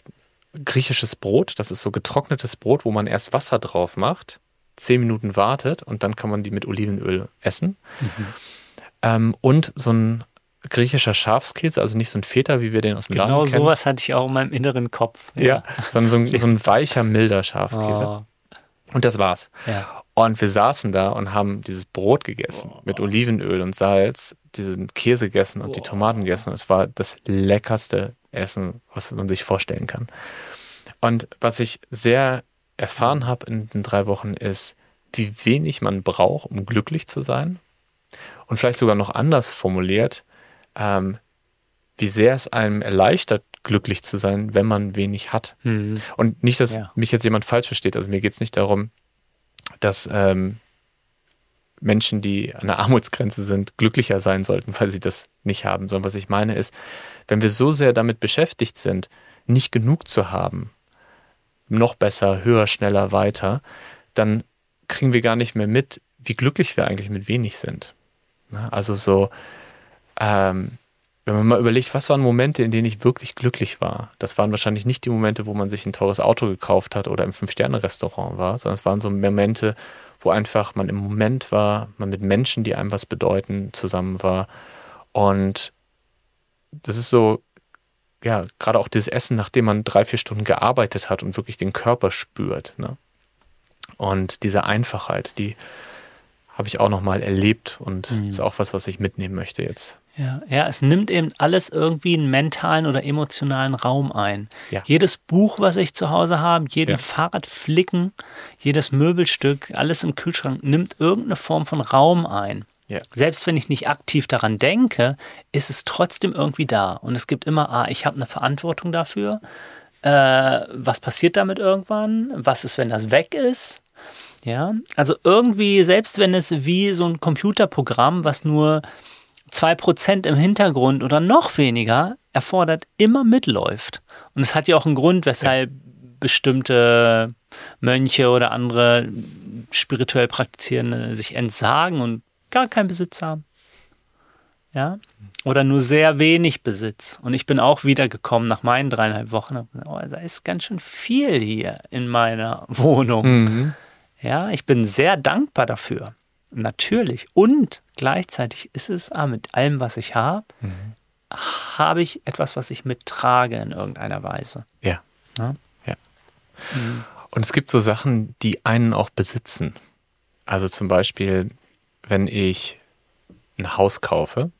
griechisches Brot, das ist so getrocknetes Brot, wo man erst Wasser drauf macht, zehn Minuten wartet und dann kann man die mit Olivenöl essen. Mhm. Ähm, und so ein griechischer Schafskäse, also nicht so ein Feta, wie wir den aus dem
genau
Laden kennen.
Genau sowas hatte ich auch in meinem inneren Kopf.
Ja, ja sondern so ein, so ein, weicher, milder Schafskäse. Oh. Und das war's.
Ja.
Und wir saßen da und haben dieses Brot gegessen oh. mit Olivenöl und Salz, diesen Käse gegessen und oh. die Tomaten gegessen. Es war das leckerste Essen, was man sich vorstellen kann. Und was ich sehr erfahren habe in den drei Wochen ist, wie wenig man braucht, um glücklich zu sein. Und vielleicht sogar noch anders formuliert, ähm, wie sehr es einem erleichtert, glücklich zu sein, wenn man wenig hat. Mhm. Und nicht, dass ja. mich jetzt jemand falsch versteht. Also mir geht es nicht darum, dass ähm, Menschen, die an der Armutsgrenze sind, glücklicher sein sollten, weil sie das nicht haben. Sondern was ich meine ist, wenn wir so sehr damit beschäftigt sind, nicht genug zu haben, noch besser, höher, schneller, weiter, dann kriegen wir gar nicht mehr mit, wie glücklich wir eigentlich mit wenig sind. Also so, ähm, wenn man mal überlegt, was waren Momente, in denen ich wirklich glücklich war? Das waren wahrscheinlich nicht die Momente, wo man sich ein teures Auto gekauft hat oder im Fünf-Sterne-Restaurant war, sondern es waren so Momente, wo einfach man im Moment war, man mit Menschen, die einem was bedeuten, zusammen war. Und das ist so, ja, gerade auch das Essen, nachdem man drei, vier Stunden gearbeitet hat und wirklich den Körper spürt. Ne? Und diese Einfachheit, die habe ich auch nochmal erlebt und mhm. ist auch was, was ich mitnehmen möchte jetzt.
Ja, ja, es nimmt eben alles irgendwie einen mentalen oder emotionalen Raum ein.
Ja.
Jedes Buch, was ich zu Hause habe, jeden ja. Fahrradflicken, jedes Möbelstück, alles im Kühlschrank nimmt irgendeine Form von Raum ein.
Ja.
Selbst wenn ich nicht aktiv daran denke, ist es trotzdem irgendwie da. Und es gibt immer, ah, ich habe eine Verantwortung dafür. Äh, was passiert damit irgendwann? Was ist, wenn das weg ist? Ja, also irgendwie, selbst wenn es wie so ein Computerprogramm, was nur 2% im Hintergrund oder noch weniger erfordert, immer mitläuft. Und es hat ja auch einen Grund, weshalb ja. bestimmte Mönche oder andere spirituell Praktizierende sich entsagen und gar keinen Besitz haben. Ja? Oder nur sehr wenig Besitz. Und ich bin auch wiedergekommen nach meinen dreieinhalb Wochen. Oh, da ist ganz schön viel hier in meiner Wohnung. Mhm. Ja, ich bin sehr dankbar dafür. Natürlich. Und gleichzeitig ist es ah, mit allem, was ich habe, mhm. habe ich etwas, was ich mittrage in irgendeiner Weise.
Ja. Ja. ja. Mhm. Und es gibt so Sachen, die einen auch besitzen. Also zum Beispiel, wenn ich ein Haus kaufe,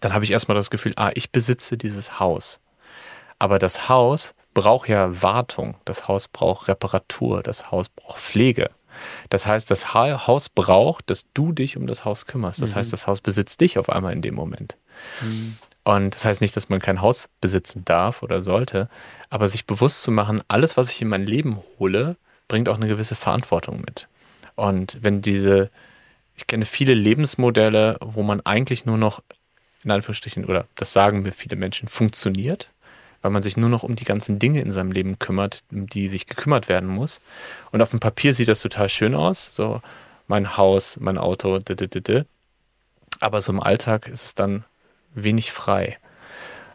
dann habe ich erstmal das Gefühl, ah, ich besitze dieses Haus. Aber das Haus braucht ja Wartung, das Haus braucht Reparatur, das Haus braucht Pflege. Das heißt, das Haus braucht, dass du dich um das Haus kümmerst. Das mhm. heißt, das Haus besitzt dich auf einmal in dem Moment. Mhm. Und das heißt nicht, dass man kein Haus besitzen darf oder sollte, aber sich bewusst zu machen, alles, was ich in mein Leben hole, bringt auch eine gewisse Verantwortung mit. Und wenn diese, ich kenne viele Lebensmodelle, wo man eigentlich nur noch, in Anführungsstrichen, oder das sagen mir viele Menschen, funktioniert, weil man sich nur noch um die ganzen Dinge in seinem Leben kümmert, um die sich gekümmert werden muss. Und auf dem Papier sieht das total schön aus, so mein Haus, mein Auto, d -d -d aber so im Alltag ist es dann wenig frei.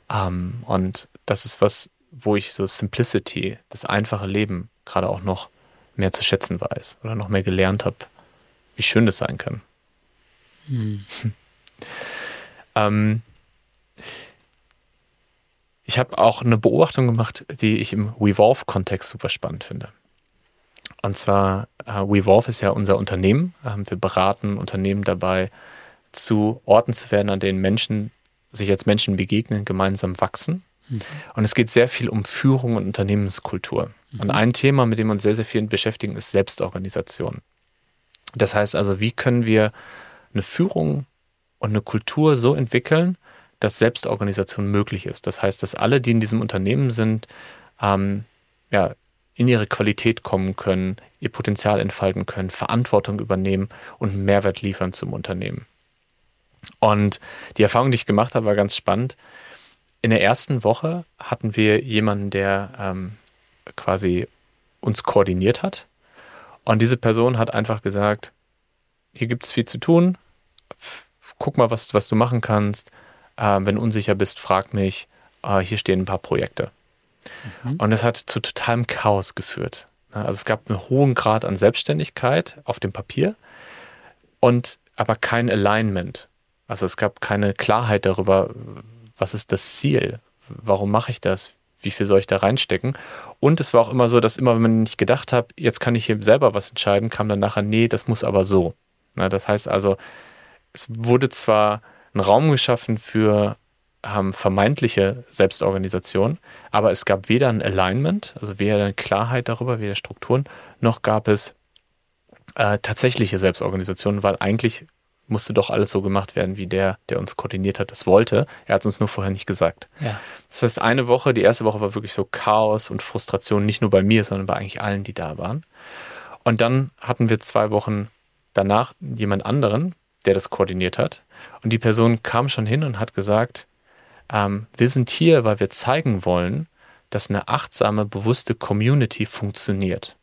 Ähm, und das ist was, wo ich so Simplicity, das einfache Leben, gerade auch noch mehr zu schätzen weiß oder noch mehr gelernt habe, wie schön das sein kann. Hm. ähm, ich habe auch eine Beobachtung gemacht, die ich im Wevolve-Kontext super spannend finde. Und zwar, äh, Wevolve ist ja unser Unternehmen. Ähm, wir beraten Unternehmen dabei, zu Orten zu werden, an denen Menschen sich als Menschen begegnen, gemeinsam wachsen. Mhm. Und es geht sehr viel um Führung und Unternehmenskultur. Mhm. Und ein Thema, mit dem wir uns sehr, sehr viel beschäftigen, ist Selbstorganisation. Das heißt also, wie können wir eine Führung und eine Kultur so entwickeln, dass Selbstorganisation möglich ist. Das heißt, dass alle, die in diesem Unternehmen sind, ähm, ja, in ihre Qualität kommen können, ihr Potenzial entfalten können, Verantwortung übernehmen und Mehrwert liefern zum Unternehmen. Und die Erfahrung, die ich gemacht habe, war ganz spannend. In der ersten Woche hatten wir jemanden, der ähm, quasi uns koordiniert hat. Und diese Person hat einfach gesagt, hier gibt es viel zu tun, guck mal, was, was du machen kannst. Äh, wenn du unsicher bist, frag mich. Äh, hier stehen ein paar Projekte. Mhm. Und es hat zu totalem Chaos geführt. Also es gab einen hohen Grad an Selbstständigkeit auf dem Papier und aber kein Alignment. Also es gab keine Klarheit darüber, was ist das Ziel? Warum mache ich das? Wie viel soll ich da reinstecken? Und es war auch immer so, dass immer, wenn ich gedacht habe, jetzt kann ich hier selber was entscheiden, kam dann nachher, nee, das muss aber so. Na, das heißt also, es wurde zwar ein Raum geschaffen für ähm, vermeintliche Selbstorganisation, aber es gab weder ein Alignment, also weder eine Klarheit darüber, weder Strukturen, noch gab es äh, tatsächliche Selbstorganisation, weil eigentlich musste doch alles so gemacht werden, wie der, der uns koordiniert hat, das wollte. Er hat es uns nur vorher nicht gesagt. Ja. Das heißt, eine Woche, die erste Woche war wirklich so Chaos und Frustration, nicht nur bei mir, sondern bei eigentlich allen, die da waren. Und dann hatten wir zwei Wochen danach jemand anderen, der das koordiniert hat. Und die Person kam schon hin und hat gesagt, ähm, wir sind hier, weil wir zeigen wollen, dass eine achtsame, bewusste Community funktioniert.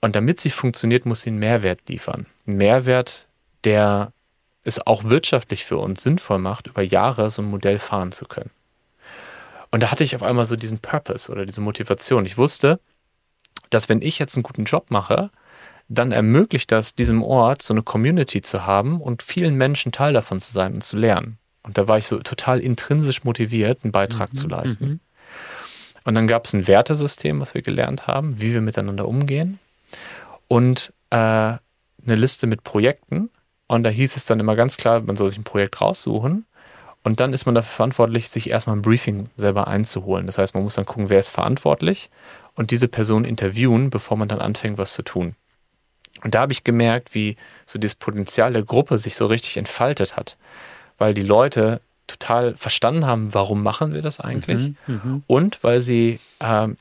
Und damit sie funktioniert, muss sie einen Mehrwert liefern. Ein Mehrwert, der es auch wirtschaftlich für uns sinnvoll macht, über Jahre so ein Modell fahren zu können. Und da hatte ich auf einmal so diesen Purpose oder diese Motivation. Ich wusste, dass wenn ich jetzt einen guten Job mache, dann ermöglicht das diesem Ort so eine Community zu haben und vielen Menschen Teil davon zu sein und zu lernen. Und da war ich so total intrinsisch motiviert, einen Beitrag mhm, zu leisten. Mhm. Und dann gab es ein Wertesystem, was wir gelernt haben, wie wir miteinander umgehen. Und äh, eine Liste mit Projekten, und da hieß es dann immer ganz klar, man soll sich ein Projekt raussuchen. Und dann ist man dafür verantwortlich, sich erstmal ein Briefing selber einzuholen. Das heißt, man muss dann gucken, wer ist verantwortlich und diese Person interviewen, bevor man dann anfängt, was zu tun. Und da habe ich gemerkt, wie so dieses Potenzial der Gruppe sich so richtig entfaltet hat, weil die Leute total verstanden haben, warum machen wir das eigentlich mhm, mhm. und weil sie ähm,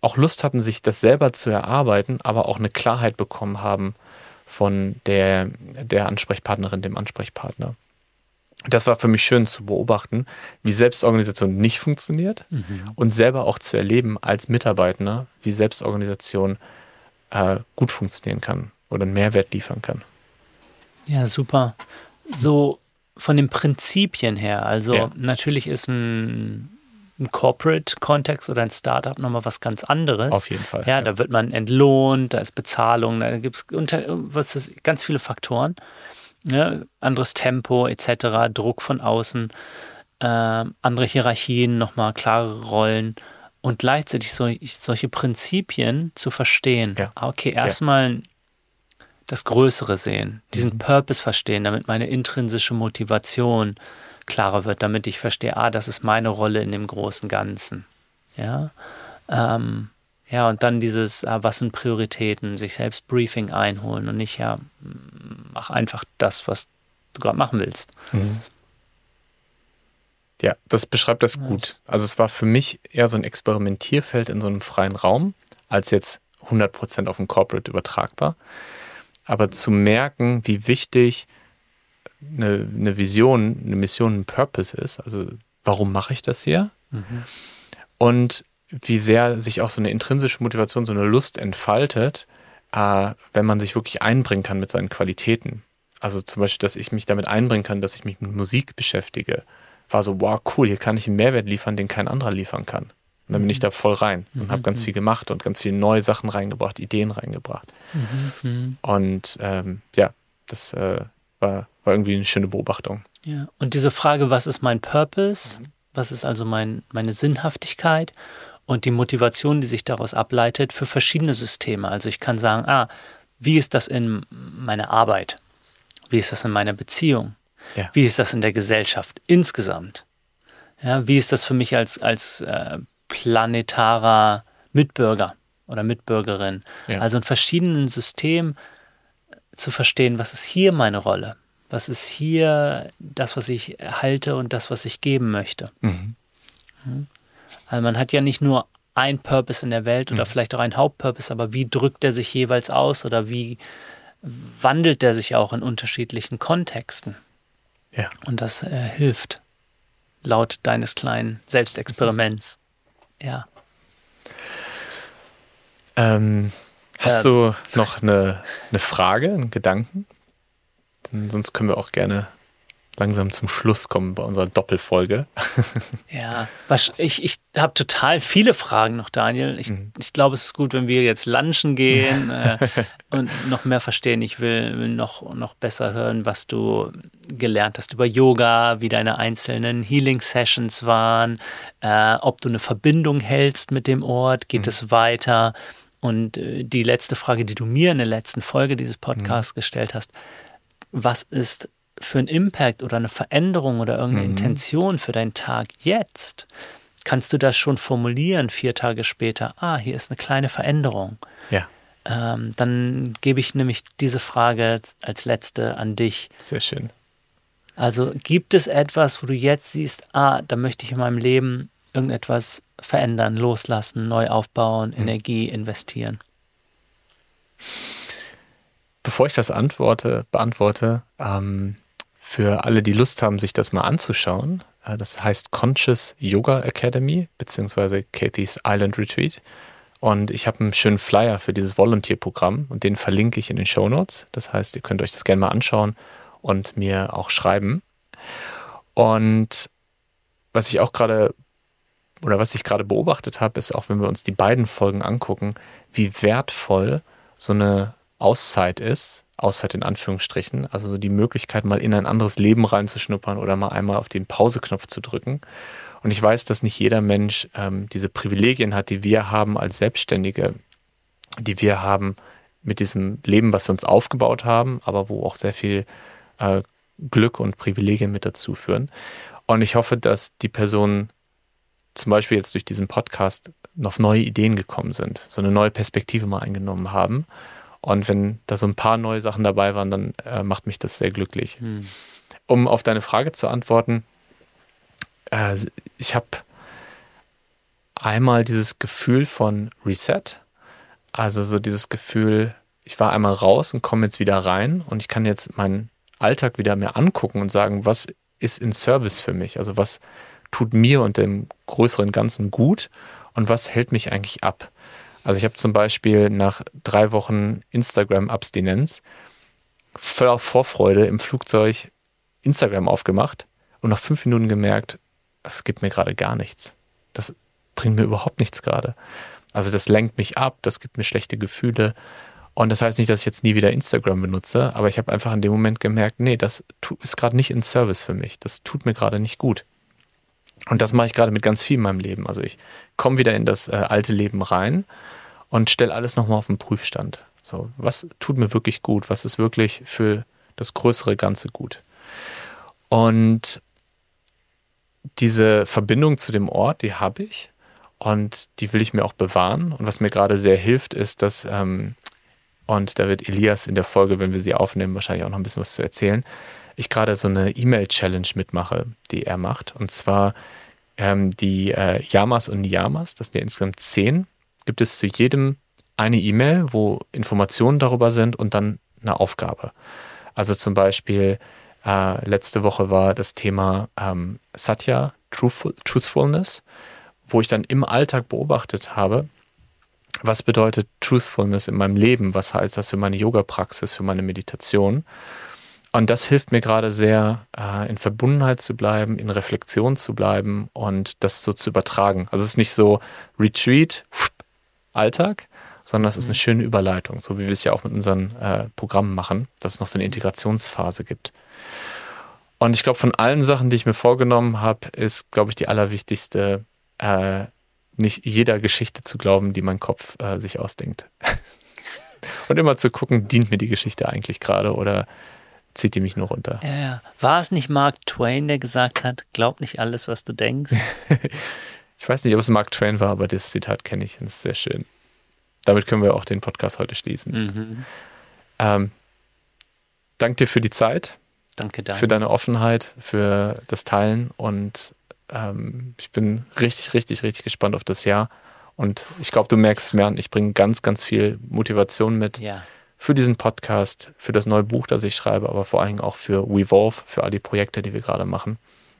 auch Lust hatten, sich das selber zu erarbeiten, aber auch eine Klarheit bekommen haben, von der, der Ansprechpartnerin, dem Ansprechpartner. Das war für mich schön zu beobachten, wie Selbstorganisation nicht funktioniert mhm. und selber auch zu erleben als Mitarbeiter, wie Selbstorganisation äh, gut funktionieren kann oder einen Mehrwert liefern kann.
Ja, super. So von den Prinzipien her, also ja. natürlich ist ein im Corporate-Kontext oder ein Startup nochmal was ganz anderes.
Auf jeden Fall.
Ja, ja, da wird man entlohnt, da ist Bezahlung, da gibt es ganz viele Faktoren. Ja, ne? anderes Tempo etc., Druck von außen, äh, andere Hierarchien, nochmal klare Rollen und gleichzeitig so, solche Prinzipien zu verstehen. Ja. Ah, okay, erstmal ja. das Größere sehen, diesen mhm. Purpose verstehen, damit meine intrinsische Motivation klarer wird, damit ich verstehe, ah, das ist meine Rolle in dem großen Ganzen. Ja, ähm, ja und dann dieses, ah, was sind Prioritäten, sich selbst Briefing einholen und nicht, ja, mach einfach das, was du gerade machen willst. Mhm.
Ja, das beschreibt das gut. Also es war für mich eher so ein Experimentierfeld in so einem freien Raum, als jetzt 100% auf ein Corporate übertragbar. Aber zu merken, wie wichtig eine, eine Vision, eine Mission, ein Purpose ist, also warum mache ich das hier? Mhm. Und wie sehr sich auch so eine intrinsische Motivation, so eine Lust entfaltet, äh, wenn man sich wirklich einbringen kann mit seinen Qualitäten. Also zum Beispiel, dass ich mich damit einbringen kann, dass ich mich mit Musik beschäftige, war so, wow, cool, hier kann ich einen Mehrwert liefern, den kein anderer liefern kann. Und dann bin ich mhm. da voll rein und mhm. habe ganz viel gemacht und ganz viele neue Sachen reingebracht, Ideen reingebracht. Mhm. Und ähm, ja, das äh, war, war irgendwie eine schöne Beobachtung.
Ja, und diese Frage, was ist mein Purpose? Mhm. Was ist also mein, meine Sinnhaftigkeit? Und die Motivation, die sich daraus ableitet, für verschiedene Systeme. Also ich kann sagen, ah, wie ist das in meiner Arbeit? Wie ist das in meiner Beziehung? Ja. Wie ist das in der Gesellschaft insgesamt? Ja, wie ist das für mich als, als äh, planetarer Mitbürger oder Mitbürgerin? Ja. Also in verschiedenen Systemen zu verstehen, was ist hier meine Rolle? Was ist hier das, was ich halte und das, was ich geben möchte? Mhm. Also man hat ja nicht nur ein Purpose in der Welt oder mhm. vielleicht auch ein Hauptpurpose, aber wie drückt er sich jeweils aus oder wie wandelt er sich auch in unterschiedlichen Kontexten?
Ja.
Und das äh, hilft, laut deines kleinen Selbstexperiments. Ja.
Ähm, hast ja. du noch eine, eine Frage, einen Gedanken? Denn sonst können wir auch gerne langsam zum Schluss kommen bei unserer Doppelfolge.
Ja, ich, ich habe total viele Fragen noch, Daniel. Ich, mhm. ich glaube, es ist gut, wenn wir jetzt lunchen gehen äh, und noch mehr verstehen. Ich will, will, noch, noch besser hören, was du gelernt hast über Yoga, wie deine einzelnen Healing-Sessions waren, äh, ob du eine Verbindung hältst mit dem Ort, geht mhm. es weiter? Und äh, die letzte Frage, die du mir in der letzten Folge dieses Podcasts mhm. gestellt hast, was ist für einen Impact oder eine Veränderung oder irgendeine mhm. Intention für deinen Tag jetzt, kannst du das schon formulieren vier Tage später. Ah, hier ist eine kleine Veränderung.
Ja.
Ähm, dann gebe ich nämlich diese Frage als letzte an dich.
Sehr schön.
Also gibt es etwas, wo du jetzt siehst, ah, da möchte ich in meinem Leben irgendetwas verändern, loslassen, neu aufbauen, mhm. Energie investieren?
Bevor ich das antworte, beantworte, ähm, für alle, die Lust haben, sich das mal anzuschauen, äh, das heißt Conscious Yoga Academy, beziehungsweise Kathy's Island Retreat. Und ich habe einen schönen Flyer für dieses Volunteer-Programm und den verlinke ich in den Show Notes. Das heißt, ihr könnt euch das gerne mal anschauen und mir auch schreiben. Und was ich auch gerade oder was ich gerade beobachtet habe, ist auch, wenn wir uns die beiden Folgen angucken, wie wertvoll so eine Auszeit ist, Auszeit in Anführungsstrichen, also so die Möglichkeit, mal in ein anderes Leben reinzuschnuppern oder mal einmal auf den Pauseknopf zu drücken. Und ich weiß, dass nicht jeder Mensch ähm, diese Privilegien hat, die wir haben als Selbstständige, die wir haben mit diesem Leben, was wir uns aufgebaut haben, aber wo auch sehr viel äh, Glück und Privilegien mit dazu führen. Und ich hoffe, dass die Personen zum Beispiel jetzt durch diesen Podcast noch neue Ideen gekommen sind, so eine neue Perspektive mal eingenommen haben und wenn da so ein paar neue Sachen dabei waren, dann äh, macht mich das sehr glücklich. Hm. Um auf deine Frage zu antworten, äh, ich habe einmal dieses Gefühl von Reset, also so dieses Gefühl, ich war einmal raus und komme jetzt wieder rein und ich kann jetzt meinen Alltag wieder mehr angucken und sagen, was ist in Service für mich? Also was tut mir und dem größeren Ganzen gut und was hält mich eigentlich ab? Also ich habe zum Beispiel nach drei Wochen Instagram-Abstinenz voller Vorfreude im Flugzeug Instagram aufgemacht und nach fünf Minuten gemerkt, es gibt mir gerade gar nichts. Das bringt mir überhaupt nichts gerade. Also das lenkt mich ab, das gibt mir schlechte Gefühle. Und das heißt nicht, dass ich jetzt nie wieder Instagram benutze, aber ich habe einfach in dem Moment gemerkt, nee, das ist gerade nicht in Service für mich. Das tut mir gerade nicht gut. Und das mache ich gerade mit ganz viel in meinem Leben. Also ich komme wieder in das äh, alte Leben rein und stelle alles nochmal auf den Prüfstand. So, was tut mir wirklich gut? Was ist wirklich für das größere Ganze gut? Und diese Verbindung zu dem Ort, die habe ich und die will ich mir auch bewahren. Und was mir gerade sehr hilft, ist, dass, ähm, und da wird Elias in der Folge, wenn wir sie aufnehmen, wahrscheinlich auch noch ein bisschen was zu erzählen, ich gerade so eine E-Mail-Challenge mitmache, die er macht. Und zwar ähm, die äh, Yamas und Niyamas, das sind ja insgesamt zehn, gibt es zu jedem eine E-Mail, wo Informationen darüber sind und dann eine Aufgabe. Also zum Beispiel äh, letzte Woche war das Thema ähm, Satya, Truthful, Truthfulness, wo ich dann im Alltag beobachtet habe, was bedeutet Truthfulness in meinem Leben, was heißt das für meine Yoga-Praxis, für meine Meditation. Und das hilft mir gerade sehr, äh, in Verbundenheit zu bleiben, in Reflexion zu bleiben und das so zu übertragen. Also es ist nicht so Retreat, Alltag, sondern es ist eine mhm. schöne Überleitung, so wie wir es ja auch mit unseren äh, Programmen machen, dass es noch so eine Integrationsphase gibt. Und ich glaube, von allen Sachen, die ich mir vorgenommen habe, ist, glaube ich, die allerwichtigste, äh, nicht jeder Geschichte zu glauben, die mein Kopf äh, sich ausdenkt. Und immer zu gucken, dient mir die Geschichte eigentlich gerade oder zieht die mich nur runter.
Ja, ja. War es nicht Mark Twain, der gesagt hat, glaub nicht alles, was du denkst?
ich weiß nicht, ob es Mark Twain war, aber das Zitat kenne ich und es ist sehr schön. Damit können wir auch den Podcast heute schließen. Mhm. Ähm, danke dir für die Zeit.
Danke, danke.
Für deine Offenheit, für das Teilen und ähm, ich bin richtig, richtig, richtig gespannt auf das Jahr. Und ich glaube, du merkst es mehr und ich bringe ganz, ganz viel Motivation mit
ja.
Für diesen Podcast, für das neue Buch, das ich schreibe, aber vor allen Dingen auch für Wevolve, für all die Projekte, die wir gerade machen.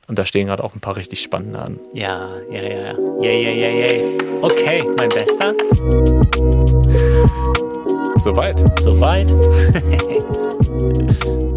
Und da stehen gerade auch ein paar richtig spannende an.
Ja, ja, ja, ja. Ja, ja, ja, ja. Okay, mein Bester.
Soweit.
Soweit.